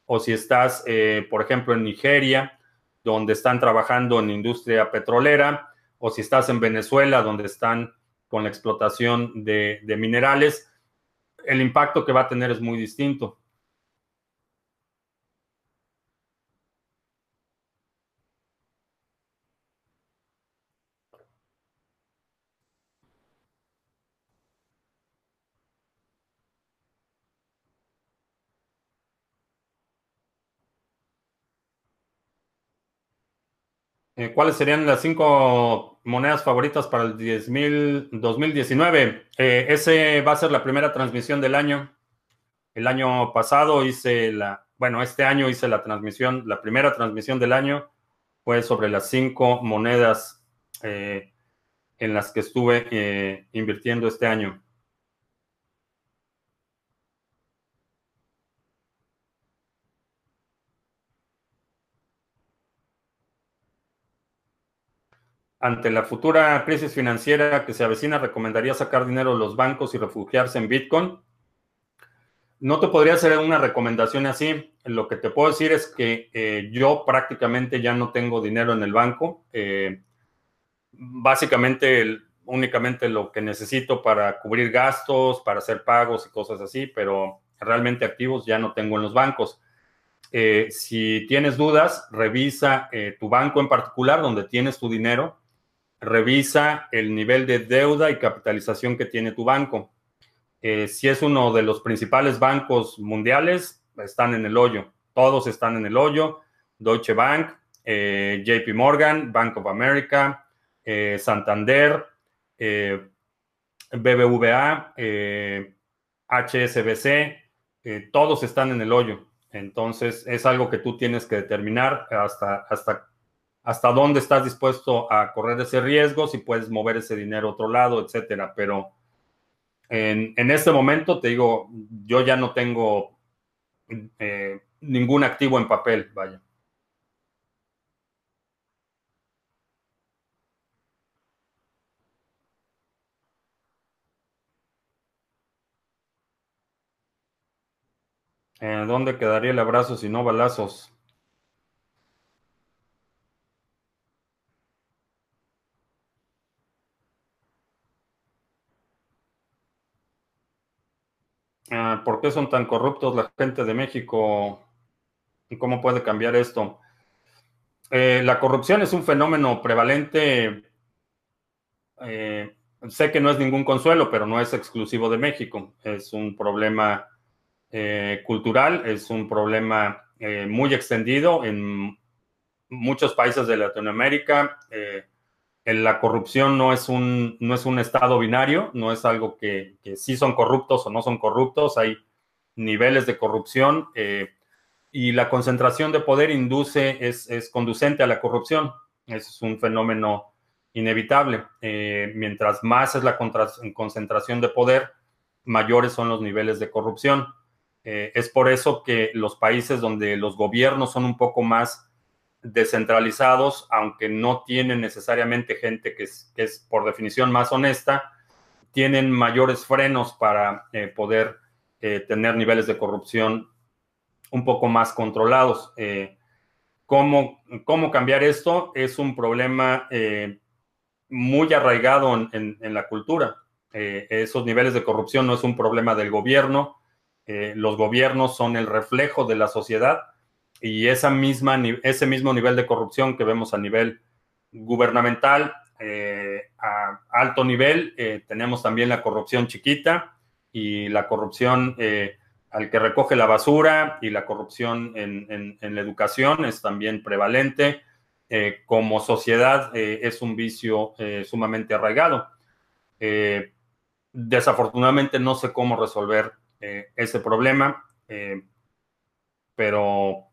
Speaker 1: o si estás, por ejemplo, en Nigeria, donde están trabajando en industria petrolera, o si estás en Venezuela, donde están con la explotación de, de minerales, el impacto que va a tener es muy distinto. Eh, ¿Cuáles serían las cinco monedas favoritas para el 2019? Eh, ese va a ser la primera transmisión del año. El año pasado hice la, bueno, este año hice la transmisión, la primera transmisión del año fue sobre las cinco monedas eh, en las que estuve invirtiendo este año. Ante la futura crisis financiera que se avecina, ¿recomendaría sacar dinero de los bancos y refugiarse en Bitcoin? No te podría hacer una recomendación así. Lo que te puedo decir es que eh, yo prácticamente ya no tengo dinero en el banco. Eh, básicamente, únicamente lo que necesito para cubrir gastos, para hacer pagos y cosas así, pero realmente activos ya no tengo en los bancos. Eh, si tienes dudas, revisa tu banco en particular, donde tienes tu dinero revisa el nivel de deuda y capitalización que tiene tu banco. Eh, si es uno de los principales bancos mundiales, están en el hoyo. Todos están en el hoyo. Deutsche Bank, eh, JP Morgan, Bank of America, eh, Santander, BBVA, HSBC, todos están en el hoyo. Entonces es algo que tú tienes que determinar hasta, hasta hasta dónde estás dispuesto a correr ese riesgo, si puedes mover ese dinero a otro lado, etcétera. Pero en, este momento, te digo, yo ya no tengo eh, ningún activo en papel, vaya. Eh, ¿Dónde quedaría el abrazo si no balazos? ¿Por qué son tan corruptos la gente de México? ¿Y cómo puede cambiar esto? Eh, la corrupción es un fenómeno prevalente. Eh, sé que no es ningún consuelo, pero no es exclusivo de México. Es un problema eh, cultural, es un problema muy extendido en muchos países de Latinoamérica la corrupción no es, un, no es un estado binario, no es algo que, que sí son corruptos o no son corruptos, hay niveles de corrupción eh, y la concentración de poder induce, es, es, conducente a la corrupción. Es un fenómeno inevitable. Eh, mientras más es la concentración de poder, mayores son los niveles de corrupción. Eh, es por eso que los países donde los gobiernos son un poco más descentralizados, aunque no tienen necesariamente gente que es, por definición más honesta, tienen mayores frenos para eh, poder eh, tener niveles de corrupción un poco más controlados. Eh, ¿cómo, ¿cómo, cambiar esto? Es un problema muy arraigado en, en la cultura. esos niveles de corrupción no es un problema del gobierno. los gobiernos son el reflejo de la sociedad y esa misma, ese mismo nivel de corrupción que vemos a nivel gubernamental, eh, a alto nivel, eh, tenemos también la corrupción chiquita y la corrupción eh, al que recoge la basura y la corrupción en, la educación es también prevalente. como sociedad es un vicio sumamente arraigado. desafortunadamente no sé cómo resolver ese problema, pero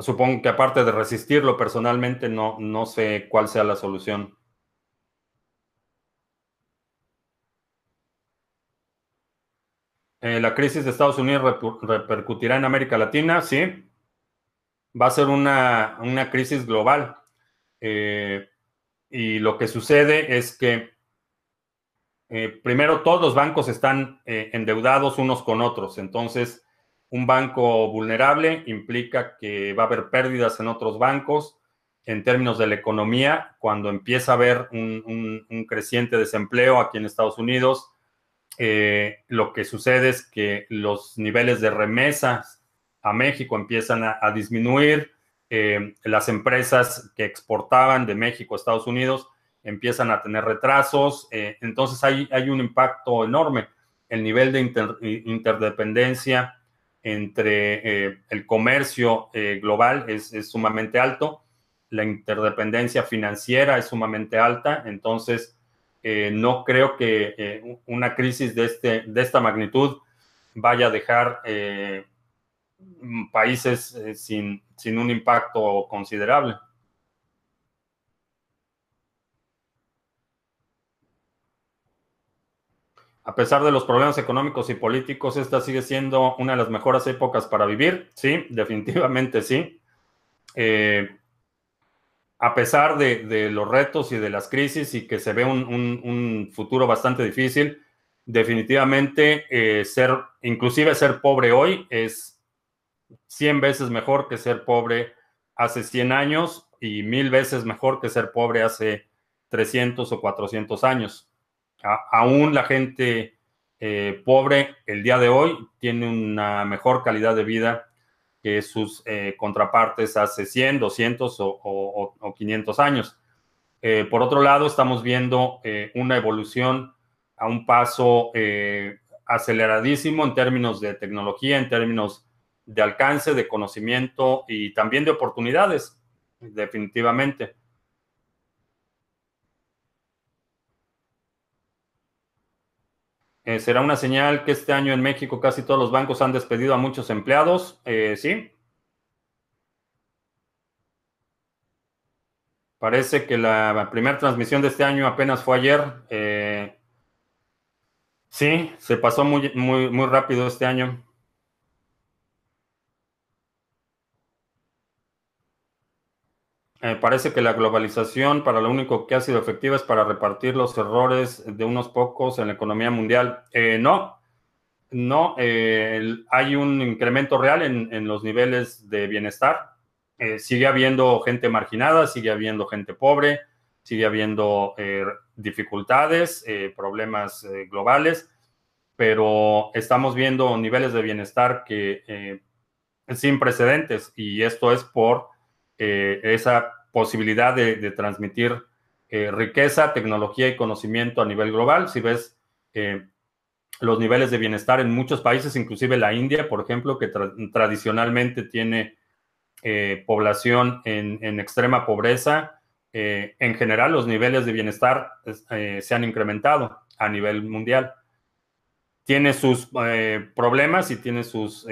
Speaker 1: Supongo que aparte de resistirlo personalmente, no, no sé cuál sea la solución. Eh, la crisis de Estados Unidos repercutirá en América Latina, sí. Va a ser una, crisis global. Eh, y lo que sucede es que primero, todos los bancos están endeudados unos con otros. Entonces, un banco vulnerable implica que va a haber pérdidas en otros bancos. En términos de la economía, cuando empieza a haber un, creciente desempleo aquí en Estados Unidos, eh, lo que sucede es que los niveles de remesas a México empiezan a, disminuir, eh, las empresas que exportaban de México a Estados Unidos empiezan a tener retrasos, eh, entonces hay, hay, un impacto enorme. El nivel de interdependencia entre el comercio global es, sumamente alto la interdependencia financiera es sumamente alta, entonces eh, no creo que eh, una crisis de, este, de esta magnitud vaya a dejar eh, países sin, sin un impacto considerable. A pesar de los problemas económicos y políticos, esta sigue siendo una de las mejores épocas para vivir. Sí, definitivamente sí a pesar de, los retos y de las crisis y que se ve un, futuro bastante difícil, definitivamente eh, ser, inclusive ser pobre hoy es 100 veces mejor que ser pobre hace 100 años y mil veces mejor que ser pobre hace 300 o 400 años. Aún la gente eh, pobre el día de hoy tiene una mejor calidad de vida que sus eh, contrapartes hace 100, 200 o, 500 años. Eh, por otro lado, estamos viendo una evolución a un paso aceleradísimo en términos de tecnología, en términos de alcance, de conocimiento y también de oportunidades, definitivamente. Eh, ¿Será una señal que este año en México casi todos los bancos han despedido a muchos empleados? Eh, sí. Parece que la primera transmisión de este año apenas fue ayer. Eh, sí, se pasó muy, muy, muy rápido este año. Eh, parece que la globalización para lo único que ha sido efectiva es para repartir los errores de unos pocos en la economía mundial. Eh, no, no, eh, hay un incremento real en, los niveles de bienestar. sigue habiendo gente marginada, sigue habiendo gente pobre, sigue habiendo dificultades, problemas globales, pero estamos viendo niveles de bienestar que sin precedentes y esto es por eh, esa posibilidad de, transmitir eh, riqueza, tecnología y conocimiento a nivel global. Si ves eh, los niveles de bienestar en muchos países, inclusive la India, por ejemplo, que tradicionalmente tiene población en, extrema pobreza, en general los niveles de bienestar se han incrementado a nivel mundial. Tiene sus problemas y tiene sus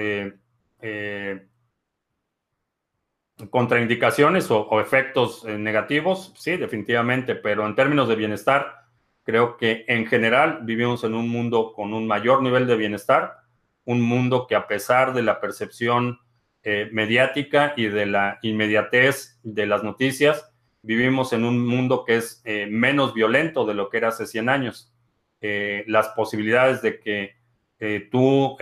Speaker 1: contraindicaciones o, efectos eh, negativos, sí, definitivamente, pero en términos de bienestar, creo que en general vivimos en un mundo con un mayor nivel de bienestar, un mundo que a pesar de la percepción eh, mediática y de la inmediatez de las noticias, vivimos en un mundo que es eh, menos violento de lo que era hace 100 años. las posibilidades de que tú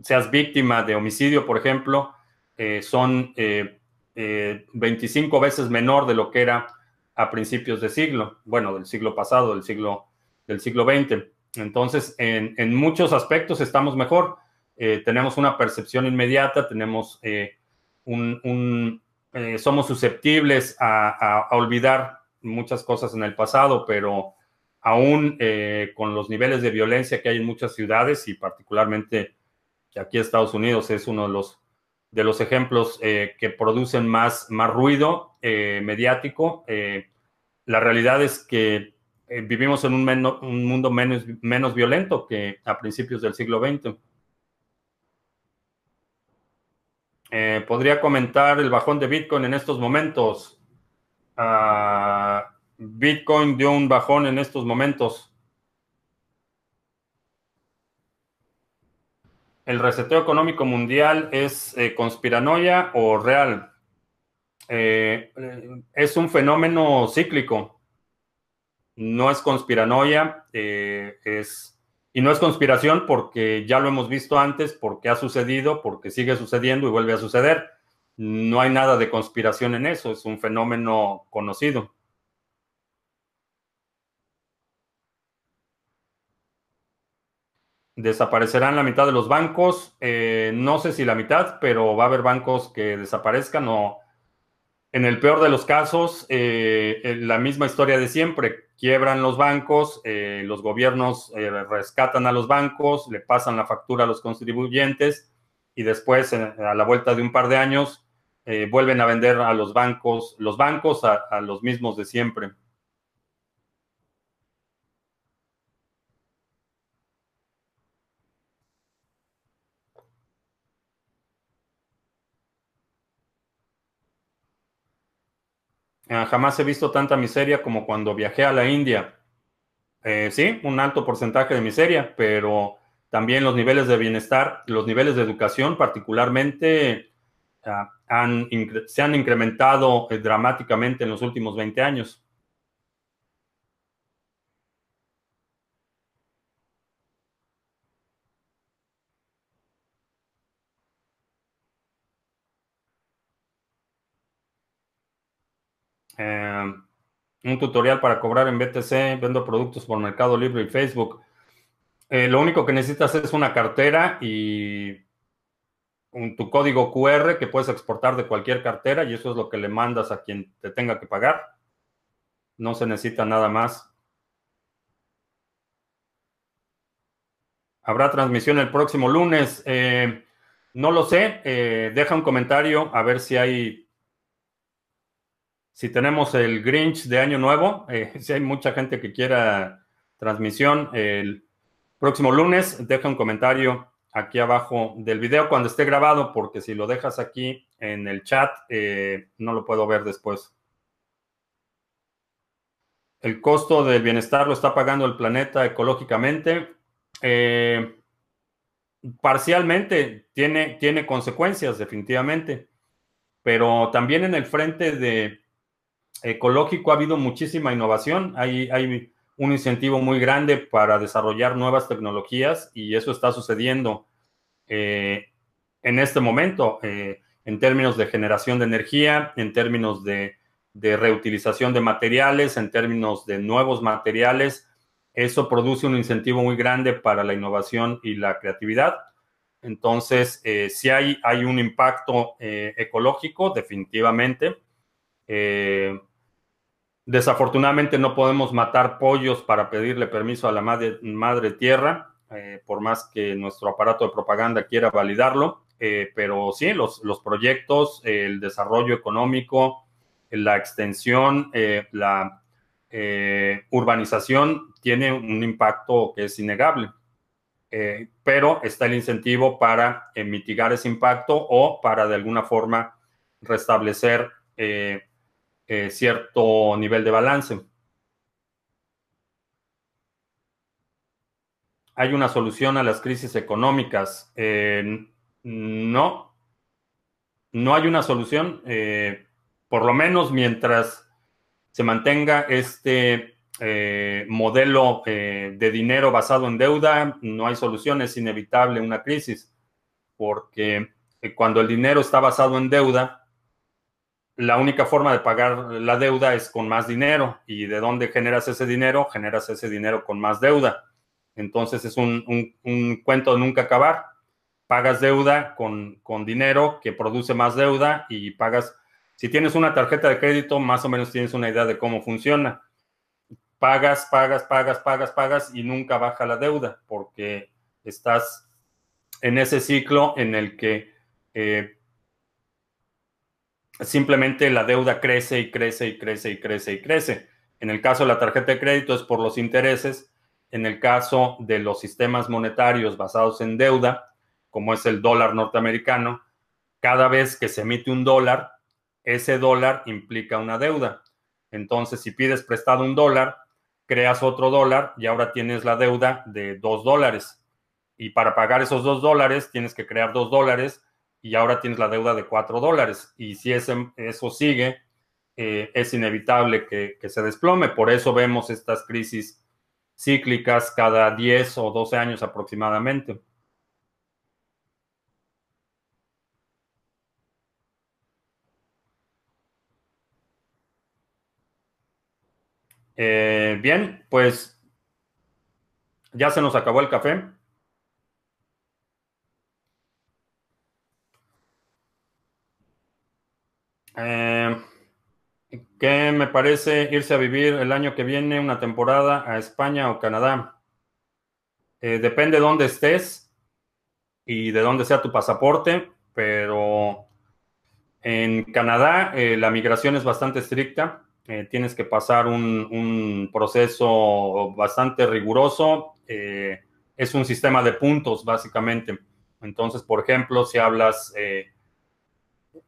Speaker 1: seas víctima de homicidio, por ejemplo, eh, son 25 eh, eh, veces menor de lo que era a principios de siglo, bueno, del siglo pasado, del siglo, del siglo XX. Entonces, en, muchos aspectos estamos mejor. tenemos una percepción inmediata, tenemos un, somos susceptibles a, olvidar muchas cosas en el pasado, pero aún con los niveles de violencia que hay en muchas ciudades y particularmente aquí Estados Unidos es uno de los de los ejemplos eh, que producen más, más ruido eh, mediático. Eh, la realidad es que vivimos en un, un, mundo menos, menos violento que a principios del siglo XX. Podría comentar el bajón de Bitcoin en estos momentos. Ah, Bitcoin dio un bajón en estos momentos. ¿El reseteo económico mundial es eh, conspiranoia o real? Eh, es un fenómeno cíclico. no es conspiranoia, eh, es, y no es conspiración porque ya lo hemos visto antes, porque ha sucedido, porque sigue sucediendo y vuelve a suceder. No hay nada de conspiración en eso, es un fenómeno conocido. Desaparecerán la mitad de los bancos. Eh, no sé si la mitad, pero va a haber bancos que desaparezcan o en el peor de los casos, eh, la misma historia de siempre. Quiebran los bancos, eh, los gobiernos rescatan a los bancos, le pasan la factura a los contribuyentes y después, a la vuelta de un par de años, vuelven a vender a los bancos, los bancos a los mismos de siempre. Jamás he visto tanta miseria como cuando viajé a la India. Eh, sí, un alto porcentaje de miseria, pero también los niveles de bienestar, los niveles de educación particularmente ah, se han incrementado eh, dramáticamente en los últimos 20 años. Eh, un tutorial para cobrar en BTC, vendo productos por Mercado Libre y Facebook. Eh, lo único que necesitas es una cartera y tu código QR que puedes exportar de cualquier cartera y eso es lo que le mandas a quien te tenga que pagar. No se necesita nada más. ¿Habrá transmisión el próximo lunes? Eh, no lo sé. deja un comentario a ver si hay si tenemos el Grinch de Año Nuevo, eh, si hay mucha gente que quiera transmisión el próximo lunes, deja un comentario aquí abajo del video cuando esté grabado, porque si lo dejas aquí en el chat, eh, no lo puedo ver después. El costo del bienestar lo está pagando el planeta ecológicamente. Eh, parcialmente tiene, tiene consecuencias, definitivamente, pero también en el frente de ecológico ha habido muchísima innovación. Hay, un incentivo muy grande para desarrollar nuevas tecnologías y eso está sucediendo eh, en este momento eh, en términos de generación de energía, en términos de, reutilización de materiales, en términos de nuevos materiales. Eso produce un incentivo muy grande para la innovación y la creatividad. Entonces, eh, si hay un impacto ecológico, definitivamente. Desafortunadamente no podemos matar pollos para pedirle permiso a la madre, tierra, eh, por más que nuestro aparato de propaganda quiera validarlo. Eh, pero sí, los, los, proyectos, el desarrollo económico, la extensión, eh, la urbanización tiene un impacto que es innegable. pero está el incentivo para mitigar ese impacto o para de alguna forma restablecer eh, cierto nivel de balance. ¿Hay una solución a las crisis económicas? Eh, no, no hay una solución, eh, por lo menos mientras se mantenga este modelo de dinero basado en deuda, no hay solución, es inevitable una crisis, porque cuando el dinero está basado en deuda, la única forma de pagar la deuda es con más dinero. ¿Y de dónde generas ese dinero? Generas ese dinero con más deuda. Entonces es un, cuento de nunca acabar. Pagas deuda con, con, dinero que produce más deuda y pagas, si tienes una tarjeta de crédito, más o menos tienes una idea de cómo funciona. Pagas, pagas, pagas, pagas, pagas y nunca baja la deuda porque estás en ese ciclo en el que eh, simplemente la deuda crece y crece y crece y crece y crece. En el caso de la tarjeta de crédito es por los intereses. En el caso de los sistemas monetarios basados en deuda, como es el dólar norteamericano, cada vez que se emite un dólar, ese dólar implica una deuda. Entonces, si pides prestado un dólar, creas otro dólar y ahora tienes la deuda de dos dólares. Y para pagar esos dos dólares, tienes que crear dos dólares y ahora tienes la deuda de 4 dólares. Y si ese, eso sigue, es inevitable que, que, se desplome. Por eso vemos estas crisis cíclicas cada 10 o 12 años aproximadamente. Eh, bien, pues ya se nos acabó el café. Eh, ¿Qué me parece irse a vivir el año que viene una temporada a España o Canadá? Eh, depende de dónde estés y de dónde sea tu pasaporte, pero en Canadá la migración es bastante estricta. Eh, tienes que pasar un, proceso bastante riguroso. Eh, es un sistema de puntos, básicamente. Entonces, por ejemplo, si hablas eh,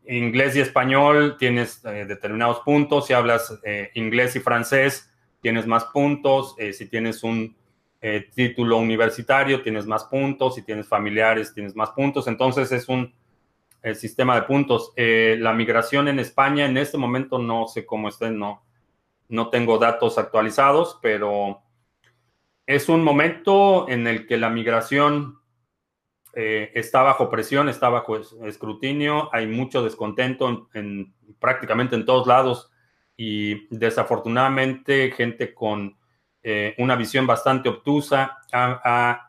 Speaker 1: inglés y español, tienes determinados puntos. Si hablas inglés y francés, tienes más puntos. si tienes un título universitario, tienes más puntos. Si tienes familiares, tienes más puntos. Entonces, es un sistema de puntos. Eh, la migración en España en este momento no sé cómo está, no, no tengo datos actualizados, pero es un momento en el que la migración eh, está bajo presión, está bajo escrutinio, hay mucho descontento en, prácticamente en todos lados y desafortunadamente gente con eh, una visión bastante obtusa ha,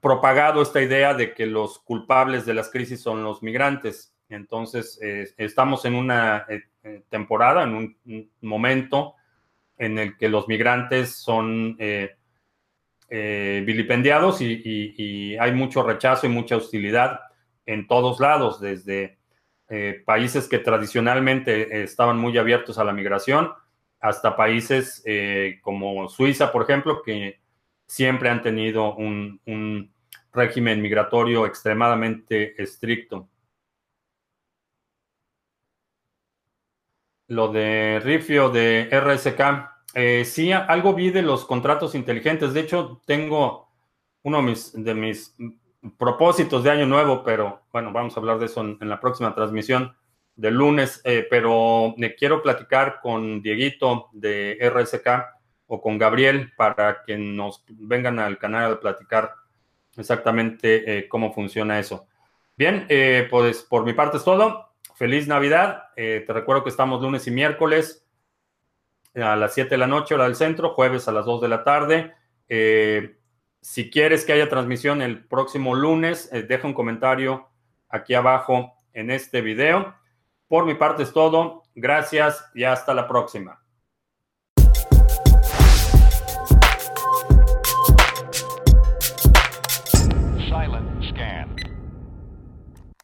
Speaker 1: propagado esta idea de que los culpables de las crisis son los migrantes. Entonces, eh, estamos en una eh, eh, temporada, en un, momento en el que los migrantes son vilipendiados y, hay mucho rechazo y mucha hostilidad en todos lados, desde países que tradicionalmente estaban muy abiertos a la migración hasta países como Suiza, por ejemplo, que siempre han tenido un, régimen migratorio extremadamente estricto. Lo de Rifio de RSK, eh, sí, algo vi de los contratos inteligentes. De hecho, tengo uno de mis, propósitos de año nuevo, pero bueno, vamos a hablar de eso en, la próxima transmisión del lunes. Eh, pero me quiero platicar con Dieguito de RSK o con Gabriel para que nos vengan al canal a platicar exactamente eh, cómo funciona eso. Bien, eh, pues por mi parte es todo. Feliz Navidad. Eh, te recuerdo que estamos lunes y miércoles a las 7 de la noche, hora del centro, jueves a las 2 de la tarde. si quieres que haya transmisión el próximo lunes, deja un comentario aquí abajo en este video. Por mi parte es todo. Gracias y hasta la próxima.